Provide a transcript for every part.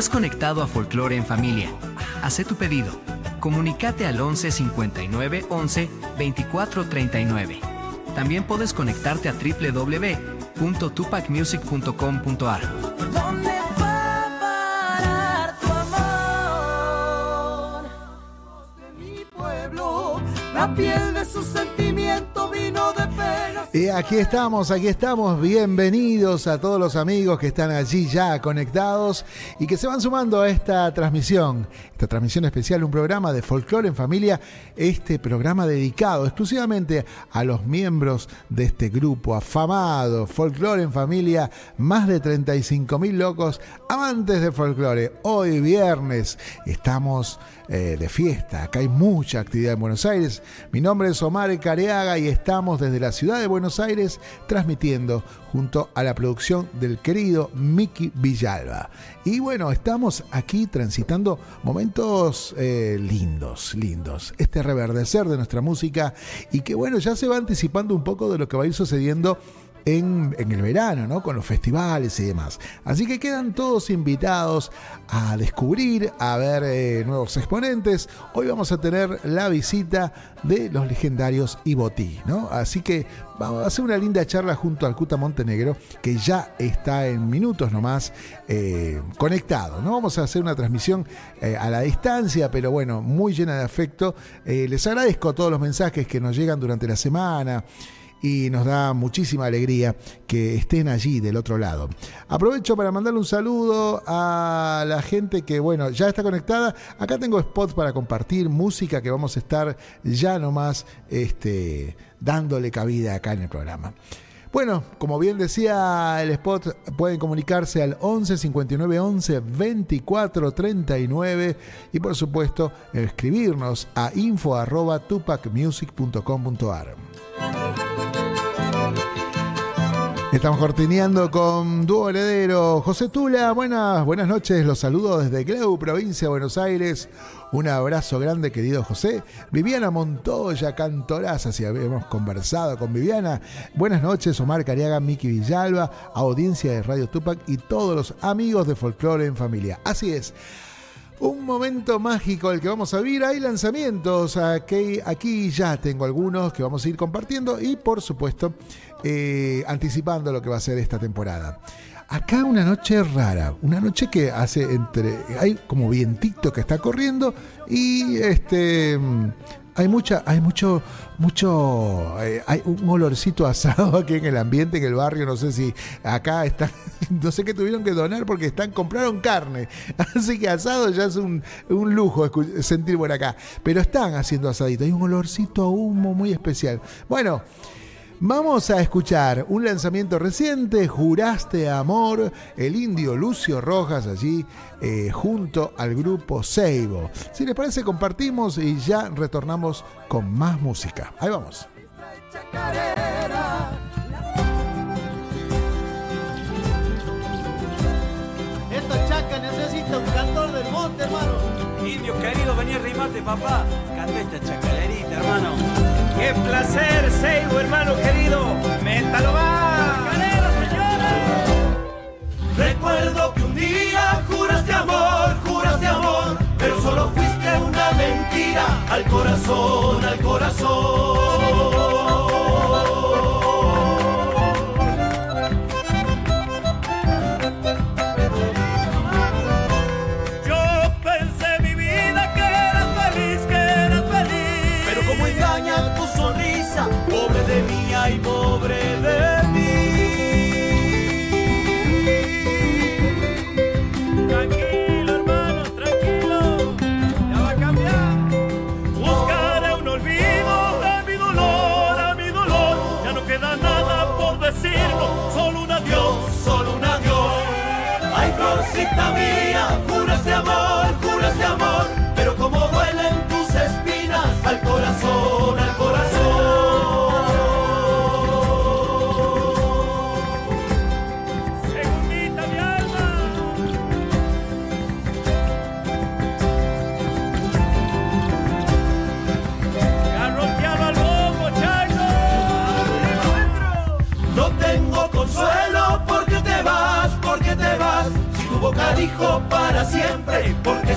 Estás conectado a Folklore en Familia. Haz tu pedido. Comunicate al 11 59 11 24 39. También puedes conectarte a www.tupacmusic.com.ar. La piel de su sentimiento vino de y aquí estamos, aquí estamos. Bienvenidos a todos los amigos que están allí ya conectados y que se van sumando a esta transmisión. Esta transmisión especial, un programa de folclore en familia. Este programa dedicado exclusivamente a los miembros de este grupo afamado, folclore en familia. Más de 35 mil locos amantes de folclore. Hoy viernes estamos eh, de fiesta. Acá hay mucha actividad en Buenos Aires. Mi nombre es Omar Careaga y estamos desde la ciudad de Buenos Aires transmitiendo junto a la producción del querido Miki Villalba. Y bueno, estamos aquí transitando momentos eh, lindos, lindos. Este reverdecer de nuestra música y que bueno, ya se va anticipando un poco de lo que va a ir sucediendo en, el verano, ¿no? Con los festivales y demás. Así que quedan todos invitados a descubrir, a ver eh, nuevos exponentes. Hoy vamos a tener la visita de los legendarios Iboti, ¿no? Así que vamos a hacer una linda charla junto al Cuta Montenegro, que ya está en minutos nomás eh, conectado, ¿no? Vamos a hacer una transmisión eh, a la distancia, pero bueno, muy llena de afecto. les agradezco todos los mensajes que nos llegan durante la semana y nos da muchísima alegría que estén allí del otro lado. Aprovecho para mandarle un saludo a la gente que, bueno, ya está conectada. Acá tengo spots para compartir, música que vamos a estar ya nomás este, dándole cabida acá en el programa. Bueno, como bien decía el spot, pueden comunicarse al 11 59 11 24 39 y por supuesto escribirnos a info arroba tupacmusic.com.ar. Estamos cortineando con dúo heredero José Tula. Buenas, buenas noches, los saludo desde Gleu, provincia de Buenos Aires. Un abrazo grande, querido José. Viviana Montoya, cantoraza, si habíamos conversado con Viviana. Buenas noches, Omar Cariaga, Miki Villalba, audiencia de Radio Tupac y todos los amigos de Folklore en Familia. Así es. Un momento mágico el que vamos a vivir. Hay lanzamientos. Aquí, aquí ya tengo algunos que vamos a ir compartiendo y por supuesto eh, anticipando lo que va a ser esta temporada. Acá una noche rara, una noche que hace entre. Hay como vientito que está corriendo y este. Hay mucha, hay mucho, mucho, eh, hay un olorcito asado aquí en el ambiente, en el barrio, no sé si acá están, no sé qué tuvieron que donar porque están, compraron carne, así que asado ya es un, un lujo sentir por acá, pero están haciendo asadito, hay un olorcito a humo muy especial. Bueno, Vamos a escuchar un lanzamiento reciente, Juraste Amor, el indio Lucio Rojas allí eh, junto al grupo Seibo. Si les parece, compartimos y ya retornamos con más música. Ahí vamos. Esta chaca necesita un cantor del monte, hermano. Indio querido, vení a rimarte, papá. Canta esta chacalerita, hermano. Qué placer, Seibo, hermano querido. Métalo va. Recuerdo que un día juraste amor, juraste amor, pero solo fuiste una mentira al corazón, al corazón.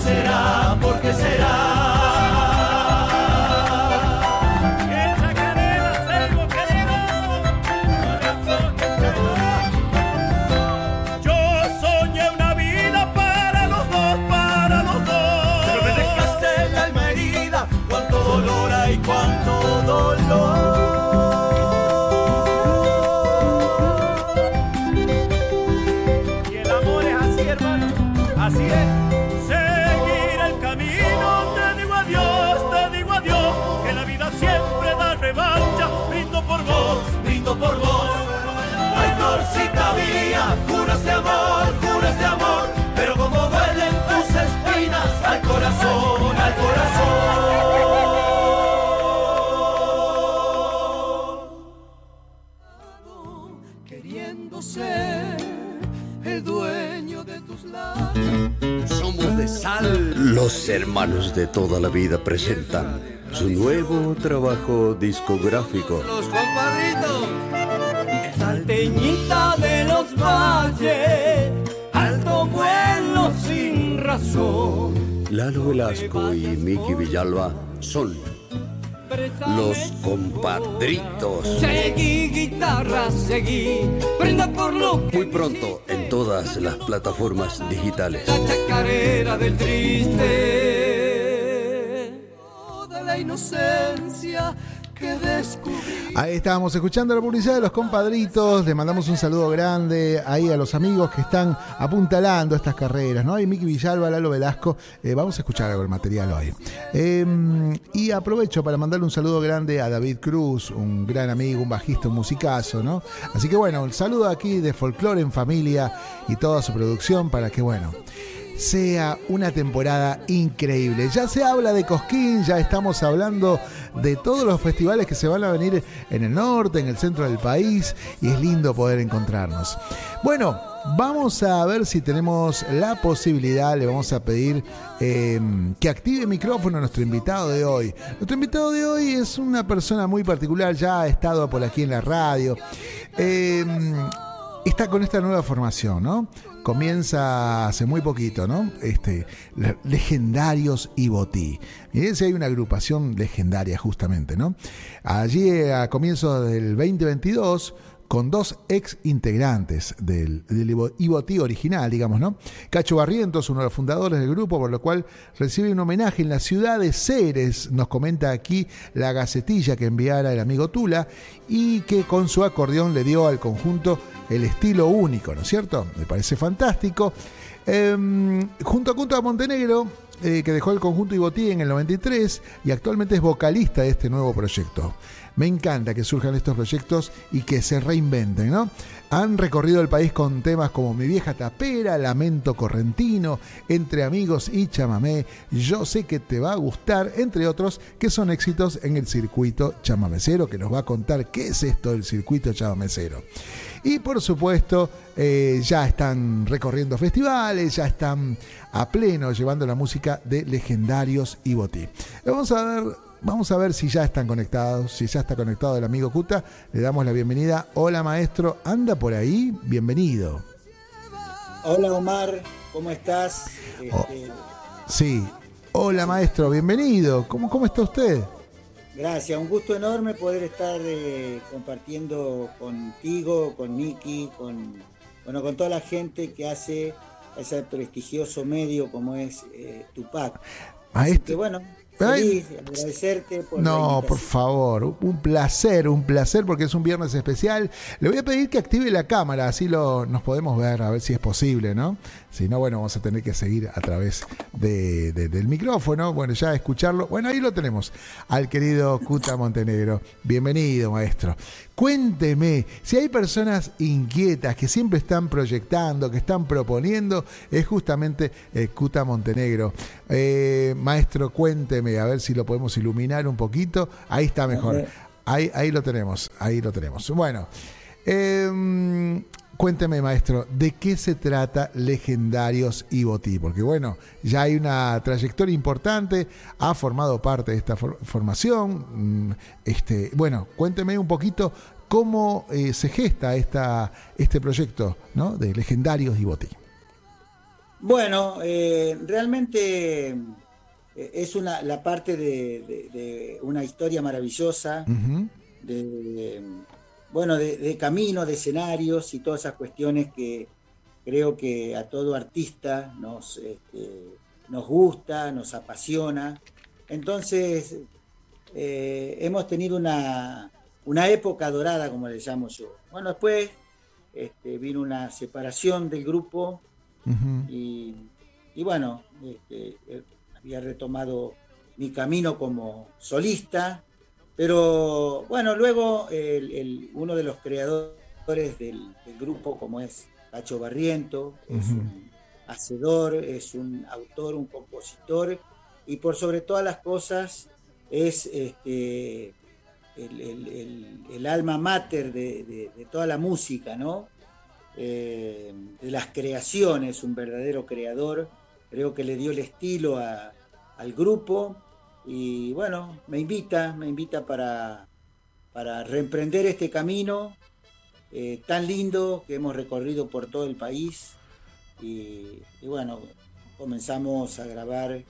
Será? ¿Por qué será? Hermanos de toda la vida presentan su nuevo trabajo discográfico. Los compadritos. Salteñita de los valles, alto vuelo sin razón. Lalo Velasco y Miki Villalba son los compadritos. Seguí guitarra, seguí, prenda por lo que Muy pronto en todas las plataformas digitales. la chacarera del triste. Inocencia que descubrí. Ahí estábamos escuchando la publicidad de los compadritos. Le mandamos un saludo grande ahí a los amigos que están apuntalando estas carreras, ¿no? Y Miki Villalba, Lalo Velasco. Eh, vamos a escuchar algo del material hoy. Eh, y aprovecho para mandarle un saludo grande a David Cruz, un gran amigo, un bajista, un musicazo, ¿no? Así que bueno, un saludo aquí de Folklore en Familia y toda su producción para que, bueno sea una temporada increíble. Ya se habla de Cosquín, ya estamos hablando de todos los festivales que se van a venir en el norte, en el centro del país, y es lindo poder encontrarnos. Bueno, vamos a ver si tenemos la posibilidad, le vamos a pedir eh, que active el micrófono a nuestro invitado de hoy. Nuestro invitado de hoy es una persona muy particular, ya ha estado por aquí en la radio. Eh, está con esta nueva formación, ¿no? Comienza hace muy poquito, ¿no? Este, le- Legendarios y Botí. Miren si hay una agrupación legendaria justamente, ¿no? Allí a comienzos del 2022 con dos ex integrantes del, del original, digamos, ¿no? Cacho Barrientos, uno de los fundadores del grupo, por lo cual recibe un homenaje en la ciudad de Ceres, nos comenta aquí la gacetilla que enviara el amigo Tula, y que con su acordeón le dio al conjunto el estilo único, ¿no es cierto? Me parece fantástico. Em, junto a Cunta Montenegro, eh, que dejó el conjunto Ibotí en el 93 y actualmente es vocalista de este nuevo proyecto. Me encanta que surjan estos proyectos y que se reinventen, ¿no? Han recorrido el país con temas como Mi vieja tapera, Lamento correntino, Entre amigos y chamamé, Yo sé que te va a gustar, entre otros que son éxitos en el circuito chamamecero, que nos va a contar qué es esto del circuito chamamecero. Y por supuesto, eh, ya están recorriendo festivales, ya están a pleno llevando la música de legendarios y botí. Vamos a ver, vamos a ver si ya están conectados, si ya está conectado el amigo Cuta. Le damos la bienvenida. Hola maestro, anda por ahí, bienvenido. Hola Omar, ¿cómo estás? Oh. Este, Sí, hola maestro, bienvenido. ¿Cómo, cómo está usted? Gracias, un gusto enorme poder estar eh, compartiendo contigo, con Miki, con bueno, con toda la gente que hace ese prestigioso medio como es eh, Tupac. Maestro. que bueno. Feliz, agradecerte por No, por favor, un placer, un placer porque es un viernes especial. Le voy a pedir que active la cámara, así lo, nos podemos ver, a ver si es posible, ¿no? Si no, bueno, vamos a tener que seguir a través de- de- del micrófono, bueno, ya escucharlo. Bueno, ahí lo tenemos, al querido Cuta Montenegro. Bienvenido, maestro. Cuénteme, si hay personas inquietas que siempre están proyectando, que están proponiendo, es justamente eh, Cuta Montenegro. Eh, maestro, cuénteme, a ver si lo podemos iluminar un poquito. Ahí está mejor. Ahí, ahí lo tenemos, ahí lo tenemos. Bueno, em, cuénteme, maestro, ¿de qué se trata Legendarios y Botí? Porque bueno, ya hay una trayectoria importante, ha formado parte de esta for- formación. mm, Este, bueno, cuénteme un poquito cómo eh, se gesta esta, este proyecto ¿no? de Legendarios y Boti. Bueno, eh, realmente eh, es una, la parte de, una historia maravillosa, de, bueno, de, camino, de escenarios y todas esas cuestiones que creo que a todo artista nos, este, nos gusta, nos apasiona. Entonces, hemos tenido una, una época dorada, como le llamo yo. Bueno, después este, vino una separación del grupo y, bueno, este, eh, había retomado mi camino como solista, pero bueno, luego uno de los creadores del, grupo, como es Pacho Barriento, es un hacedor, es un autor, un compositor y por sobre todas las cosas es este, el, alma mater de, toda la música, ¿no? Eh, de las creaciones, un verdadero creador. Creo que le dio el estilo al grupo y bueno, me invita, me invita para, para reemprender este camino eh, tan lindo que hemos recorrido por todo el país. y bueno, comenzamos a grabar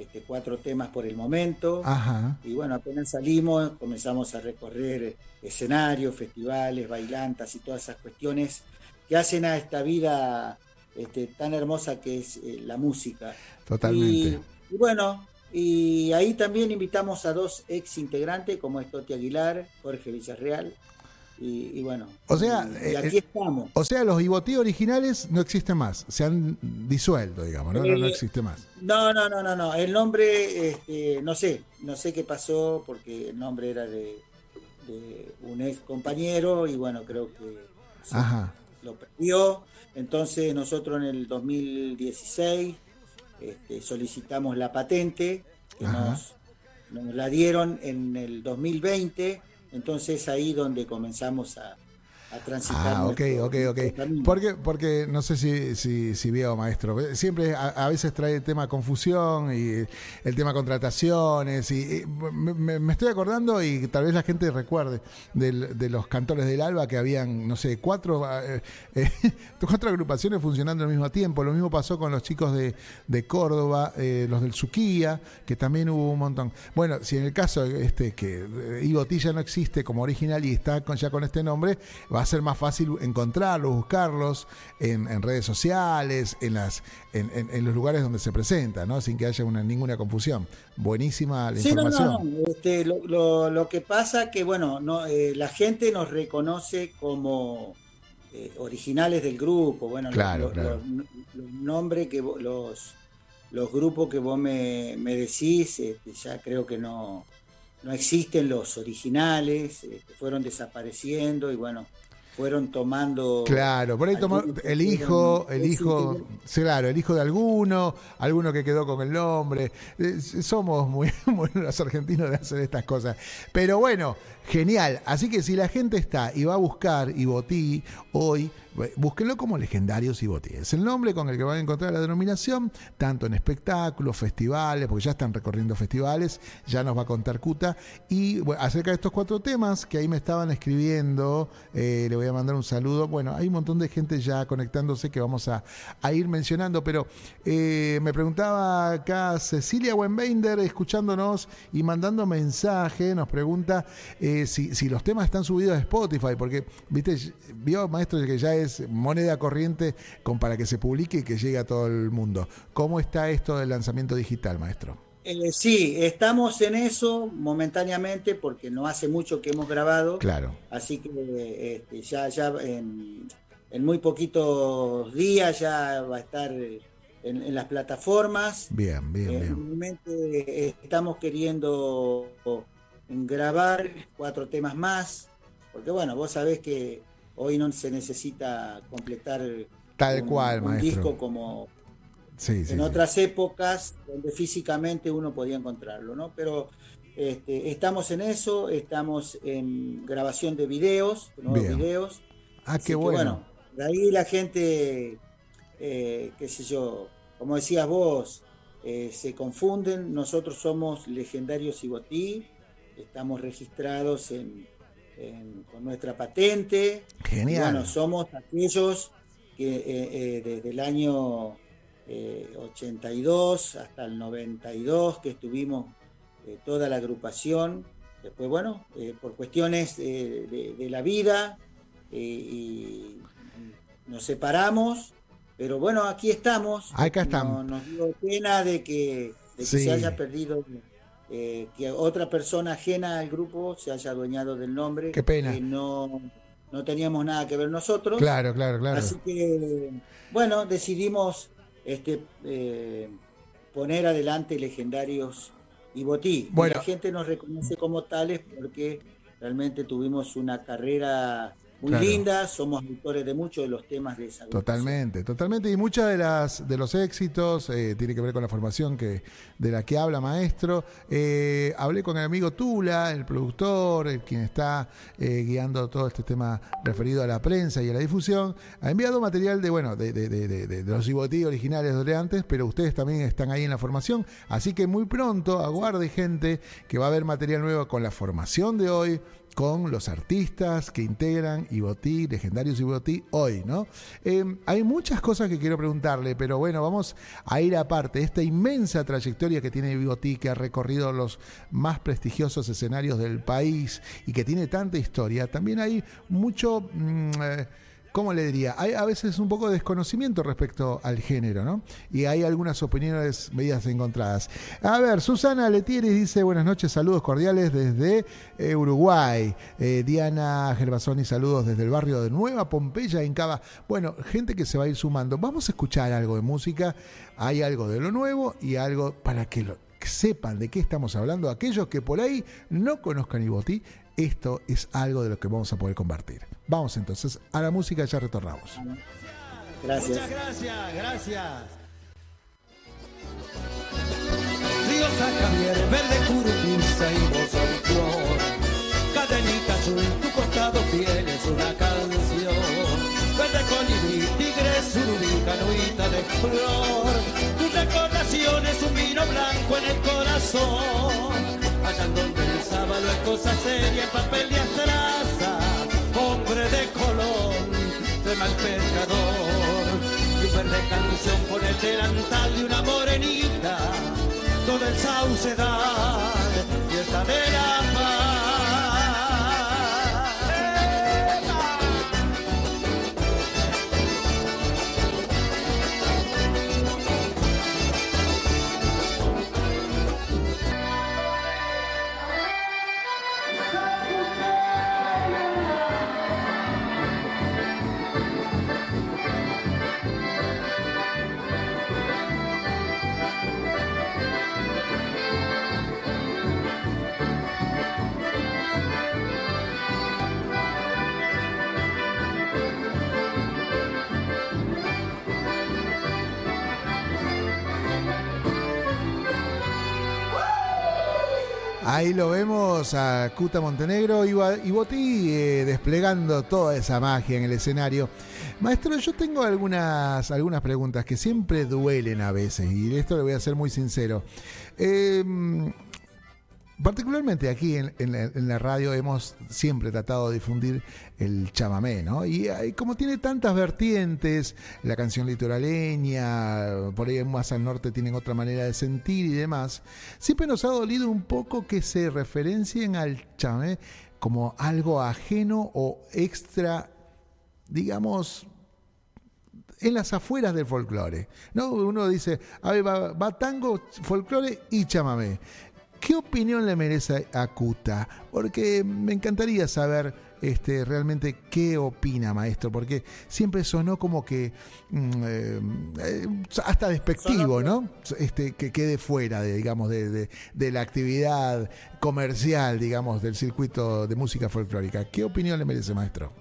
este, cuatro temas por el momento. Y bueno, apenas salimos, comenzamos a recorrer escenarios, festivales, bailantas y todas esas cuestiones que hacen a esta vida este, tan hermosa que es eh, la música. Totalmente. Y, bueno, y ahí también invitamos a dos ex integrantes como es Toti Aguilar, Jorge Villarreal, y, bueno, o sea, y, aquí eh, estamos. O sea, los Ibotí originales no existen más, se han disuelto, digamos, ¿no? no, no, eh, existe más. No, no, no, no, no. El nombre, este, no sé, no sé qué pasó porque el nombre era de, un ex compañero y bueno, creo que lo perdió. Entonces nosotros en el 2016 este, solicitamos la patente, que nos, nos la dieron en el 2020 entonces ahí donde comenzamos a, a transitar. Ah, ok, ok, ok. Porque, porque no sé si, si, si veo, maestro, siempre a, veces trae el tema confusión y el tema contrataciones. Y, me, estoy acordando y tal vez la gente recuerde de los cantores del Alba que habían, no sé, cuatro, eh, eh, cuatro agrupaciones funcionando al mismo tiempo. Lo mismo pasó con los chicos de, de Córdoba, eh, los del Suquía, que también hubo un montón. Bueno, si en el caso este que Ibotilla no existe como original y está con, ya con este nombre, va va a ser más fácil encontrarlos, buscarlos en, redes sociales, en, las, en, los lugares donde se presenta, ¿no? sin que haya una, ninguna confusión. Buenísima la información. Este, lo, que pasa que, bueno, no, eh, la gente nos reconoce como eh, originales del grupo. Bueno, claro, los, nombres que los, los grupos que vos me, decís, este, ya creo que no, no existen los originales, este, fueron desapareciendo y bueno, fueron tomando. Claro, por ahí tomó el hijo, el hijo, claro, el hijo de alguno, alguno que quedó con el nombre. Eh, somos muy, muy los argentinos de hacer estas cosas. Pero bueno, genial. Así que si la gente está y va a buscar Ibotí hoy, búsquenlo como Legendarios Ibotí. Es el nombre con el que van a encontrar la denominación, tanto en espectáculos, festivales, porque ya están recorriendo festivales, ya nos va a contar Cuta. Y acerca de estos cuatro temas que ahí me estaban escribiendo, eh, le voy a mandar un saludo. Bueno, hay un montón de gente ya conectándose que vamos a, ir mencionando, pero eh, me preguntaba acá Cecilia Wenbeinder, escuchándonos y mandando mensaje, nos pregunta si, si los temas están subidos a Spotify, porque, viste, vio, maestro, que ya es moneda corriente con, para que se publique y que llegue a todo el mundo. ¿Cómo está esto del lanzamiento digital, maestro? Eh, sí, estamos en eso momentáneamente porque no hace mucho que hemos grabado. Claro. Así que este, ya, ya en, muy poquitos días ya va a estar en, las plataformas. Bien, bien, bien. Eh, estamos queriendo grabar cuatro temas más, porque bueno, vos sabés que Hoy no se necesita completar Tal un, cual, un disco como en otras épocas donde físicamente uno podía encontrarlo, ¿no? Pero este, estamos en eso, estamos en grabación de videos, de nuevos videos. Ah, qué bueno. De ahí la gente, eh, qué sé yo, como decías vos, eh, se confunden. Nosotros somos legendarios Ibotí, estamos registrados en con nuestra patente. Genial. bueno, somos aquellos que eh, eh, desde el año 82 hasta el 92 que estuvimos toda la agrupación. Después, bueno, por cuestiones de, la vida y nos separamos, pero bueno, aquí estamos. Acá estamos. nos dio pena de que, se haya perdido, eh, que otra persona ajena al grupo se haya adueñado del nombre. Qué pena. Que no, no teníamos nada que ver nosotros. Claro, claro, claro. Así que, bueno, decidimos este, eh, poner adelante legendarios y botí. Bueno. la gente nos reconoce como tales porque realmente tuvimos una carrera muy linda, somos autores de muchos de los temas de esa Totalmente, totalmente. Y muchas de las de los éxitos eh, tiene que ver con la formación que de la que habla maestro. Eh, hablé con el amigo Tula, el productor, el quien está eh, guiando todo este tema referido a la prensa y a la difusión. Ha enviado material de bueno de, de, de, de los Ibotí originales de antes, pero ustedes también están ahí en la formación. Así que muy pronto aguarde gente que va a haber material nuevo con la formación de hoy con los artistas que integran Ibotí, legendarios Ibotí, hoy, ¿no? Em, hay muchas cosas que quiero preguntarle, pero bueno, vamos a ir aparte. Esta inmensa trayectoria que tiene Ibotí, que ha recorrido los más prestigiosos escenarios del país y que tiene tanta historia, también hay mucho... Mm, eh, ¿cómo le diría? Hay a veces un poco de desconocimiento respecto al género, ¿no? Y hay algunas opiniones medidas encontradas. A ver, Susana Letieri dice buenas noches, saludos cordiales desde eh, Uruguay. Eh, Diana Gervasoni, saludos desde el barrio de Nueva Pompeya, en Cava. Bueno, gente que se va a ir sumando. Vamos a escuchar algo de música. Hay algo de lo nuevo y algo para que lo sepan de qué estamos hablando, aquellos que por ahí no conozcan Iboti, esto es algo de lo que vamos a poder compartir. Vamos entonces a la música, ya retornamos. Gracias. Muchas gracias, gracias. Río San Javier, verde curtiza y voz flor. Cadenita azul, tu costado tienes una canción. Verde colibrí, tigre, surubí, canuita de flor. Un vino blanco en el corazón. Allá donde el sábado es cosa seria, papel de astraza, hombre de color, de mal pescador, y un verde canción con el delantal de una morenita, todo el sauce da, y esta de la Ahí lo vemos a Cuta Montenegro y Boti eh, desplegando toda esa magia en el escenario. Maestro, yo tengo algunas, algunas preguntas que siempre duelen a veces y esto le voy a ser muy sincero. Eh, Particularmente aquí en, la, radio hemos siempre tratado de difundir el chamamé, ¿no? Y, como tiene tantas vertientes, la canción litoraleña, por ahí más al norte tienen otra manera de sentir y demás, siempre nos ha dolido un poco que se referencien al chamamé como algo ajeno o extra, digamos, en las afueras del folclore. ¿no? Uno dice, a ver, va, va tango, folclore y chamamé. ¿Qué opinión le merece a Cuta? Porque me encantaría saber este, realmente qué opina, maestro, porque siempre sonó como que mm, eh, hasta despectivo, ¿no? Este, que quede fuera, de, digamos, de, la actividad comercial, digamos, del circuito de música folclórica. ¿Qué opinión le merece, maestro?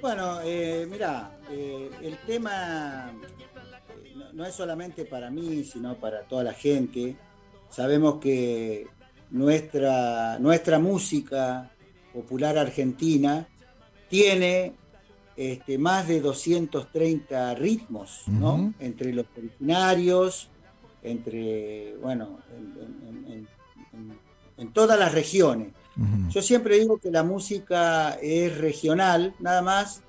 Bueno, eh, mira, eh, el tema no es solamente para mí, sino para toda la gente Sabemos que nuestra, nuestra música popular argentina tiene este, más de 230 ritmos, ¿no? Entre los originarios, entre, bueno, en, todas las regiones. Yo siempre digo que la música es regional, nada más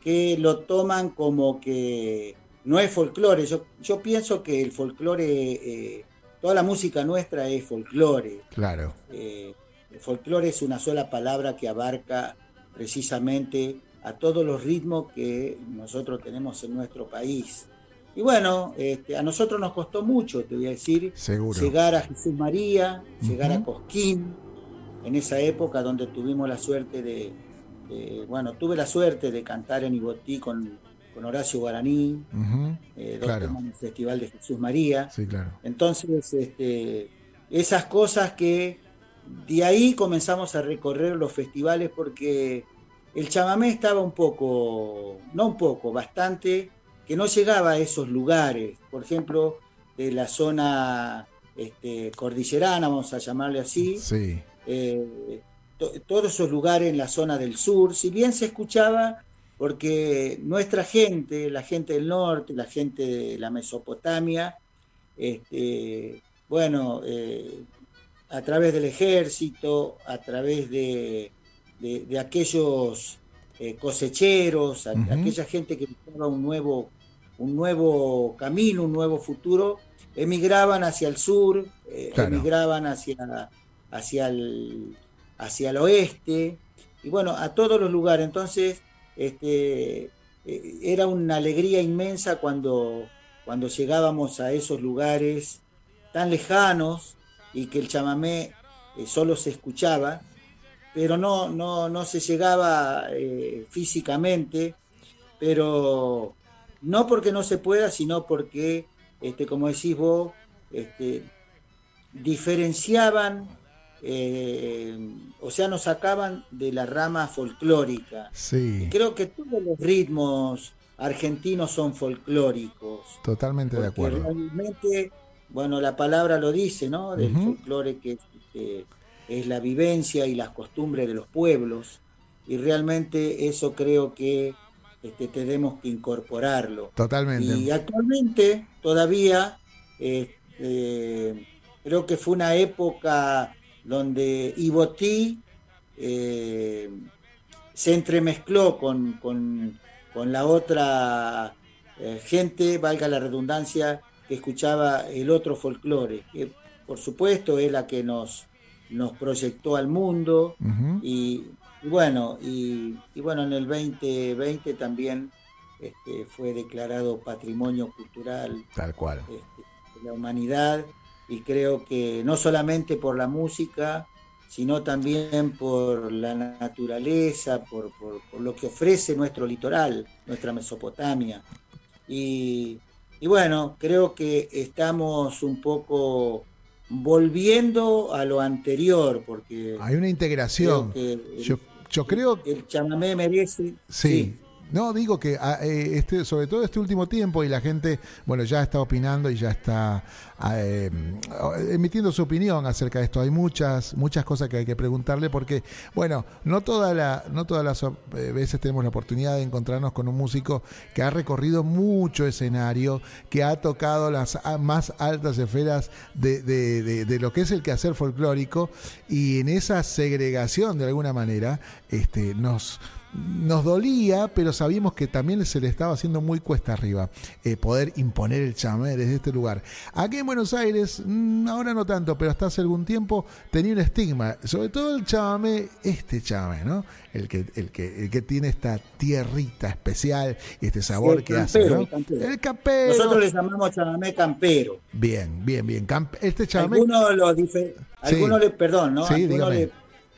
que lo toman como que no es folclore. Yo, yo pienso que el folclore, eh, toda la música nuestra es folclore. Claro. Eh, el folclore es una sola palabra que abarca precisamente a todos los ritmos que nosotros tenemos en nuestro país. Y bueno, este, a nosotros nos costó mucho, te voy a decir, llegar a Jesús María, llegar a Cosquín, en esa época donde tuvimos la suerte de, bueno, tuve la suerte de cantar en Ibotí con, con Horacio Guaraní, eh, en el Festival de Jesús María. Sí, claro. Entonces, este, esas cosas que de ahí comenzamos a recorrer los festivales porque el chamamé estaba un poco, no un poco, bastante, que no llegaba a esos lugares, por ejemplo, de la zona este, cordillerana, vamos a llamarle así. Sí. Eh, todos esos lugares en la zona del sur, si bien se escuchaba, porque nuestra gente, la gente del norte, la gente de la Mesopotamia, este, bueno, eh, a través del ejército, a través de, de, aquellos eh, cosecheros, aquella gente que buscaba un nuevo, un nuevo camino, un nuevo futuro, emigraban hacia el sur, eh, emigraban hacia, hacia, el, hacia el oeste, y bueno, a todos los lugares. Entonces, este, eh, era una alegría inmensa cuando, cuando llegábamos a esos lugares tan lejanos, y que el chamamé eh, solo se escuchaba, pero no, no, no se llegaba eh, físicamente, pero no porque no se pueda, sino porque, este, como decís vos, este, diferenciaban, eh, o sea, nos sacaban de la rama folclórica. Sí. creo que todos los ritmos argentinos son folclóricos. Totalmente de acuerdo. Realmente bueno, la palabra lo dice, ¿no? Del folclore que es la vivencia y las costumbres de los pueblos. Y realmente eso creo que este, tenemos que incorporarlo. Totalmente. Y actualmente todavía este, creo que fue una época donde Ibotí eh, se entremezcló con, con, la otra eh, gente, valga la redundancia, que escuchaba el otro folclore, que por supuesto es la que nos, nos proyectó al mundo. Y, bueno, y, bueno, en el 2020 también este, fue declarado patrimonio cultural Tal cual. Este, de la humanidad y creo que no solamente por la música, sino también por la naturaleza, por, por, por lo que ofrece nuestro litoral, nuestra Mesopotamia. Y, y bueno, creo que estamos un poco volviendo a lo anterior, porque... Hay una integración. yo, yo, creo... El chamamé merece... sí. No, digo que ah, eh, este, sobre todo este último tiempo y la gente, bueno, ya está opinando y ya está ah, eh, emitiendo su opinión acerca de esto. Hay muchas, muchas cosas que hay que preguntarle porque, bueno, no, toda la, no todas las eh, veces tenemos la oportunidad de encontrarnos con un músico que ha recorrido mucho escenario, que ha tocado las más altas esferas de, de, de lo que es el quehacer folclórico y en esa segregación de alguna manera este, nos nos dolía, pero sabíamos que también se le estaba haciendo muy cuesta arriba eh, poder imponer el chamamé desde este lugar. Aquí en Buenos Aires, mm, ahora no tanto, pero hasta hace algún tiempo tenía un estigma, sobre todo el chamamé, este chamamé, ¿no? El que, el que, el que tiene esta tierrita especial y este sabor que hace, ¿no? El campero. Nosotros le llamamos chamamé campero. Bien, bien, bien. este chamamé. Algunos lo Algunos le, perdón, ¿no? Algunos le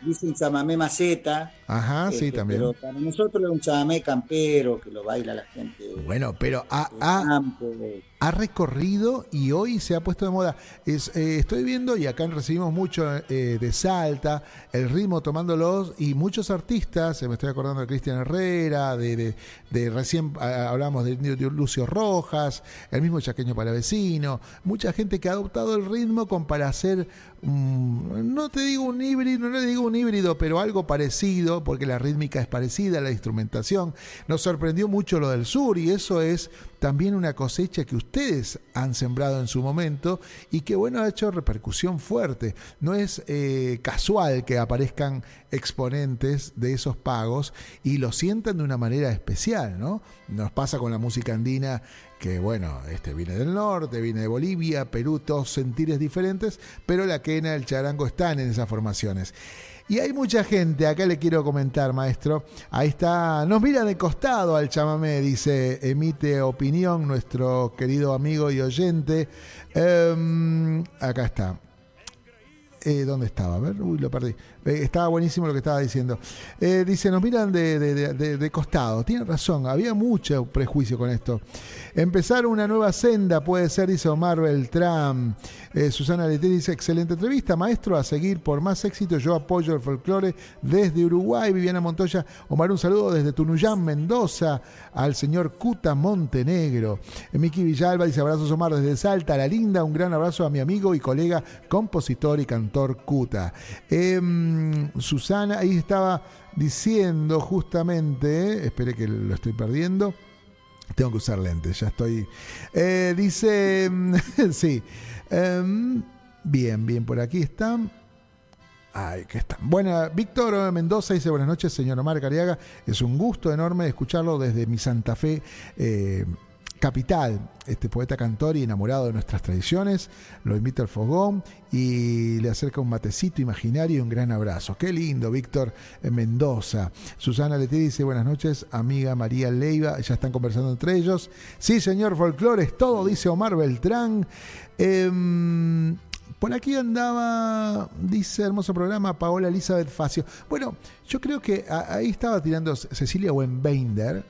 dicen chamamé maceta. Ajá, sí, este, también. Pero para nosotros es un chamamé campero que lo baila la gente. Bueno, pero ha, ha, recorrido y hoy se ha puesto de moda. Es, eh, estoy viendo, y acá recibimos mucho eh, de Salta, el ritmo tomándolos, y muchos artistas, me estoy acordando de Cristian Herrera, de, de, recién hablamos de, Lucio Rojas, el mismo Chaqueño Palavecino, mucha gente que ha adoptado el ritmo con para hacer, no te digo un híbrido, no le digo un híbrido, pero algo parecido porque la rítmica es parecida, la instrumentación. Nos sorprendió mucho lo del sur y eso es también una cosecha que ustedes han sembrado en su momento y que bueno ha hecho repercusión fuerte. No es eh, casual que aparezcan exponentes de esos pagos y lo sientan de una manera especial, ¿no? Nos pasa con la música andina que bueno, este viene del norte, viene de Bolivia, Perú, todos sentires diferentes, pero la quena, el charango están en esas formaciones. Y hay mucha gente, acá le quiero comentar, maestro. Ahí está, nos mira de costado al chamamé, dice, emite opinión nuestro querido amigo y oyente. Em, acá está. Eh, ¿Dónde estaba? A ver, uy, lo perdí. Eh, estaba buenísimo lo que estaba diciendo. Eh, dice, nos miran de, costado. Tiene razón, había mucho prejuicio con esto. Empezar una nueva senda puede ser, dice Omar Beltrán. Eh, Susana Leté dice, excelente entrevista, maestro, a seguir por más éxito. Yo apoyo el folclore desde Uruguay. Viviana Montoya, Omar, un saludo desde Tunuyán, Mendoza, al señor Cuta Montenegro. Miki Villalba dice, abrazos Omar desde Salta, La Linda. Un gran abrazo a mi amigo y colega, compositor y cantor Cuta. Em, Susana, ahí estaba diciendo justamente, espere que lo estoy perdiendo. Tengo que usar lentes, ya estoy. Eh, dice, sí. Em, bien, bien, por aquí están. Ay, que están. Bueno, Víctor Mendoza dice buenas noches, señor Omar Cariaga. Es un gusto enorme escucharlo desde mi Santa Fe. Eh, capital, este poeta cantor y enamorado de nuestras tradiciones, lo invita al fogón y le acerca un matecito imaginario y un gran abrazo. Qué lindo, Víctor Mendoza. Susana Leti dice, buenas noches, amiga María Leiva, ya están conversando entre ellos. Sí, señor, folclore es todo, dice Omar Beltrán. Em, por aquí andaba, dice hermoso programa, Paola Elizabeth Facio. Bueno, yo creo que ahí estaba tirando Cecilia Wenbeinder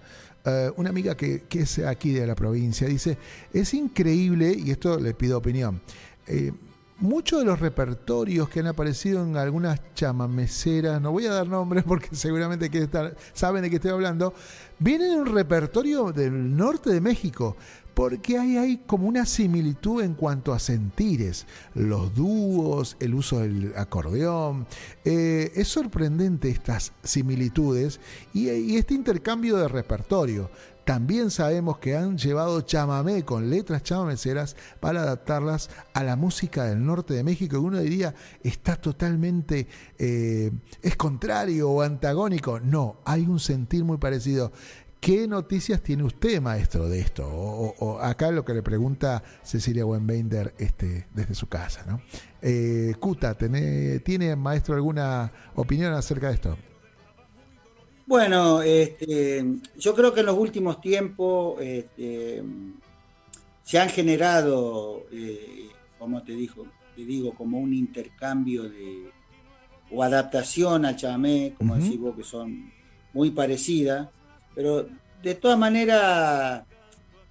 eh, una amiga que, es aquí de la provincia, dice, es increíble, y esto le pido opinión, eh, muchos de los repertorios que han aparecido en algunas chamameceras, no voy a dar nombres porque seguramente que saben de qué estoy hablando, vienen en un repertorio del norte de México porque hay, hay como una similitud en cuanto a sentires, los dúos, el uso del acordeón. Eh, es sorprendente estas similitudes y, este intercambio de repertorio. También sabemos que han llevado chamamé con letras chamameceras para adaptarlas a la música del norte de México, que uno diría está totalmente, eh, es contrario o antagónico. No, hay un sentir muy parecido. ¿Qué noticias tiene usted, maestro, de esto? O, acá lo que le pregunta Cecilia Wenbeinder este, desde su casa. ¿no? Eh, ¿tiene, maestro, alguna opinión acerca de esto? Bueno, este, yo creo que en los últimos tiempos este, se han generado, eh, como te, dijo, te digo, como un intercambio de, o adaptación al chamé, como decís vos, que son muy parecidas pero de todas maneras,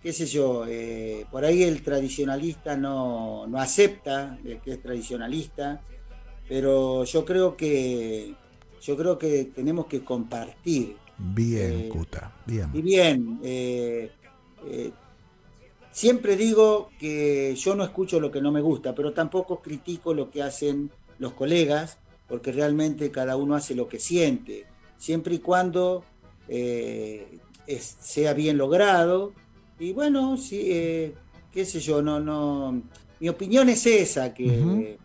qué sé yo, eh, por ahí el tradicionalista no, acepta el que es tradicionalista, pero yo creo que yo creo que tenemos que compartir. Bien, Cuta, eh, bien. Y bien, eh, siempre digo que yo no escucho lo que no me gusta, pero tampoco critico lo que hacen los colegas, porque realmente cada uno hace lo que siente, siempre y cuando eh, sea bien logrado. Y bueno, sí, eh, qué sé yo, no, no. Mi opinión es esa, que,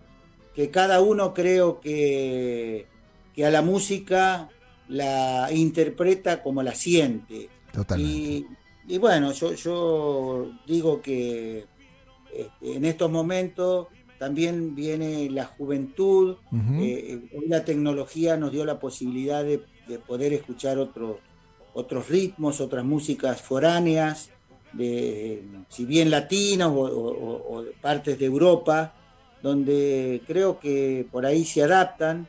que cada uno creo que, que a la música la interpreta como la siente. Y, bueno, yo, yo digo que este, en estos momentos también viene la juventud, eh, la tecnología nos dio la posibilidad de, de poder escuchar otros otros ritmos, otras músicas foráneas, de, si bien latinos o, partes de Europa, donde creo que por ahí se adaptan.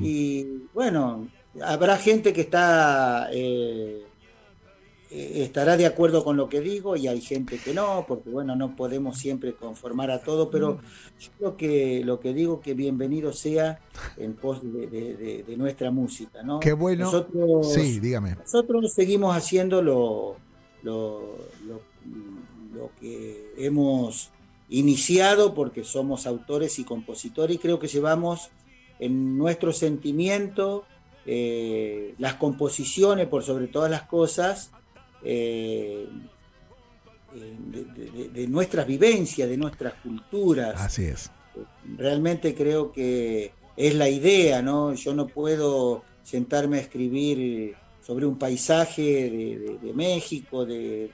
Y bueno, habrá gente que está eh, estará de acuerdo con lo que digo y hay gente que no, porque bueno, no podemos siempre conformar a todo, pero yo creo que lo que digo que bienvenido sea en pos de, nuestra música, ¿no? Qué bueno. Nosotros, sí, dígame. Nosotros seguimos haciendo lo, lo, lo que hemos iniciado porque somos autores y compositores y creo que llevamos en nuestro sentimiento eh, las composiciones, por sobre todas las cosas, eh, de, de, nuestras vivencias, de nuestras culturas. Así es. Realmente creo que es la idea, ¿no? Yo no puedo sentarme a escribir sobre un paisaje de, México, de,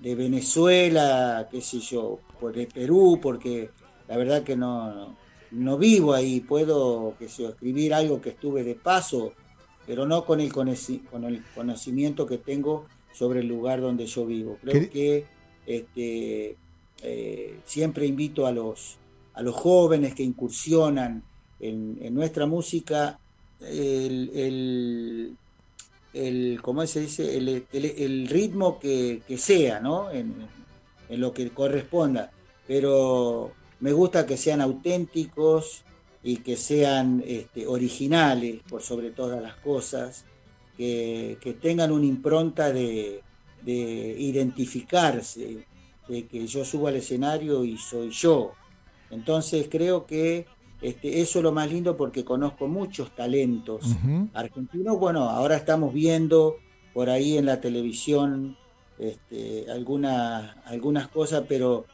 Venezuela, qué sé yo, de Perú, porque la verdad que no, no vivo ahí, puedo sé, escribir algo que estuve de paso, pero no con el, con el conocimiento que tengo sobre el lugar donde yo vivo. Creo que este, eh, siempre invito a los, a los jóvenes que incursionan en, nuestra música el, el, ¿cómo se dice? El, ritmo que, sea, ¿no? En, en, lo que corresponda. Pero me gusta que sean auténticos y que sean este, originales por sobre todas las cosas, que, tengan una impronta de, identificarse, de que yo subo al escenario y soy yo. Entonces creo que este, eso es lo más lindo porque conozco muchos talentos argentinos. Bueno, ahora estamos viendo por ahí en la televisión este, algunas, algunas cosas, pero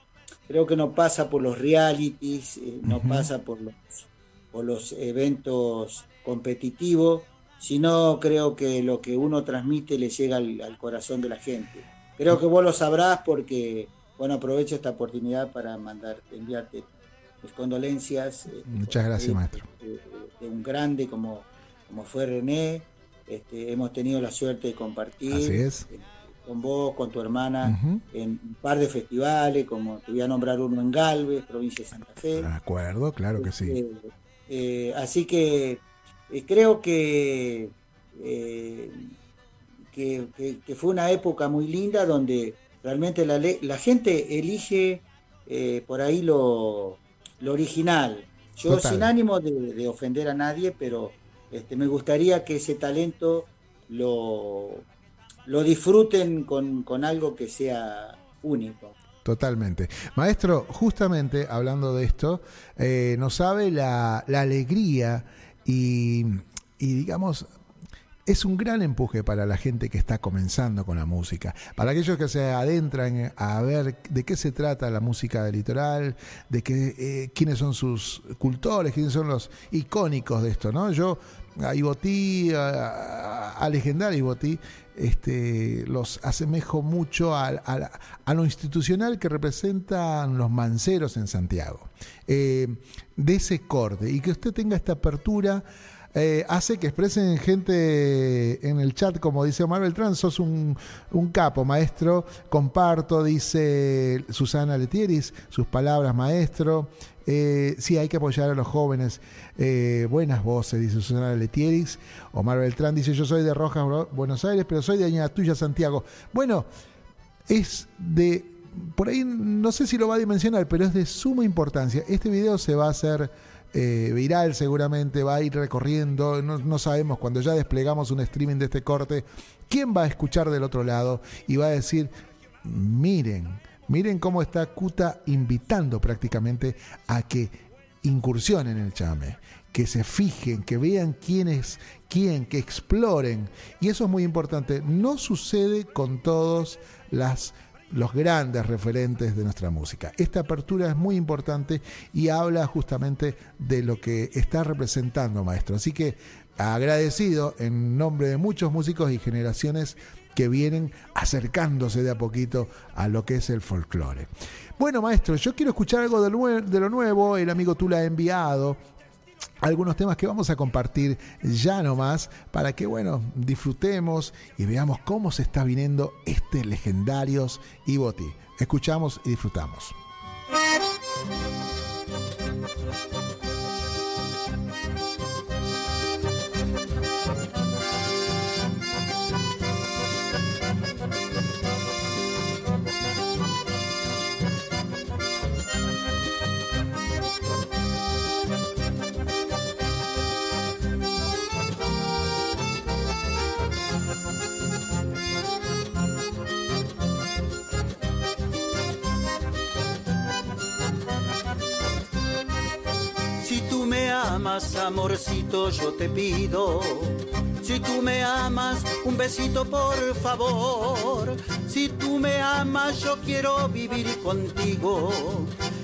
creo que no pasa por los realities, eh, no pasa por los, por los eventos competitivos, sino creo que lo que uno transmite le llega al, corazón de la gente. Creo que vos lo sabrás porque, bueno, aprovecho esta oportunidad para mandar, enviarte mis condolencias. Este, Muchas gracias, maestro. De, un grande como, como fue René. Este, hemos tenido la suerte de compartir. Así es. Eh, con vos, con tu hermana, en un par de festivales, como te voy a nombrar uno en Galvez, provincia de Santa Fe. De acuerdo, claro que sí. Eh, eh, así que eh, creo que, que, fue una época muy linda donde realmente la, la gente elige por ahí lo, lo original. Yo sin ánimo de, ofender a nadie, pero este, me gustaría que ese talento lo lo disfruten con, algo que sea único. Totalmente. Maestro, justamente hablando de esto, eh, nos sabe la, alegría y, y, digamos, es un gran empuje para la gente que está comenzando con la música. Para aquellos que se adentran a ver de qué se trata la música del litoral, de qué, eh, quiénes son sus cultores, quiénes son los icónicos de esto, ¿no? Yo a Ibotí, a, a legendario Ibotí, este, los asemejo mucho a, lo institucional que representan los manceros en Santiago. Eh, de ese corte y que usted tenga esta apertura. Eh, hace que expresen gente en el chat, como dice Omar Beltrán, sos un, un, capo, maestro. Comparto, dice Susana Letieris, sus palabras, maestro. Eh, sí, hay que apoyar a los jóvenes. Eh, buenas voces, dice Susana Letieris. Omar Beltrán dice, yo soy de Rojas, Buenos Aires, pero soy de Tuya, Santiago. Bueno, es de... Por ahí no sé si lo va a dimensionar, pero es de suma importancia. Este video se va a hacer eh, viral seguramente, va a ir recorriendo, no, no, sabemos, cuando ya desplegamos un streaming de este corte, quién va a escuchar del otro lado y va a decir, miren, Miren cómo está Cuta invitando prácticamente a que incursionen en el chame, que se fijen, que vean quién es quién, que exploren. Y eso es muy importante. No sucede con todos los grandes referentes de nuestra música. Esta apertura es muy importante y habla justamente de lo que está representando Maestro. Así que agradecido en nombre de muchos músicos y generaciones que vienen acercándose de a poquito a lo que es el folclore. Bueno, maestro, yo quiero escuchar algo de lo, nuevo, el amigo Tula ha enviado algunos temas que vamos a compartir ya nomás para que, bueno, disfrutemos y veamos cómo se está viniendo este legendarios Iboti. Escuchamos y disfrutamos. Amas, amorcito, yo te pido. Si tú me amas, un besito por favor. Si tú me amas, yo quiero vivir contigo.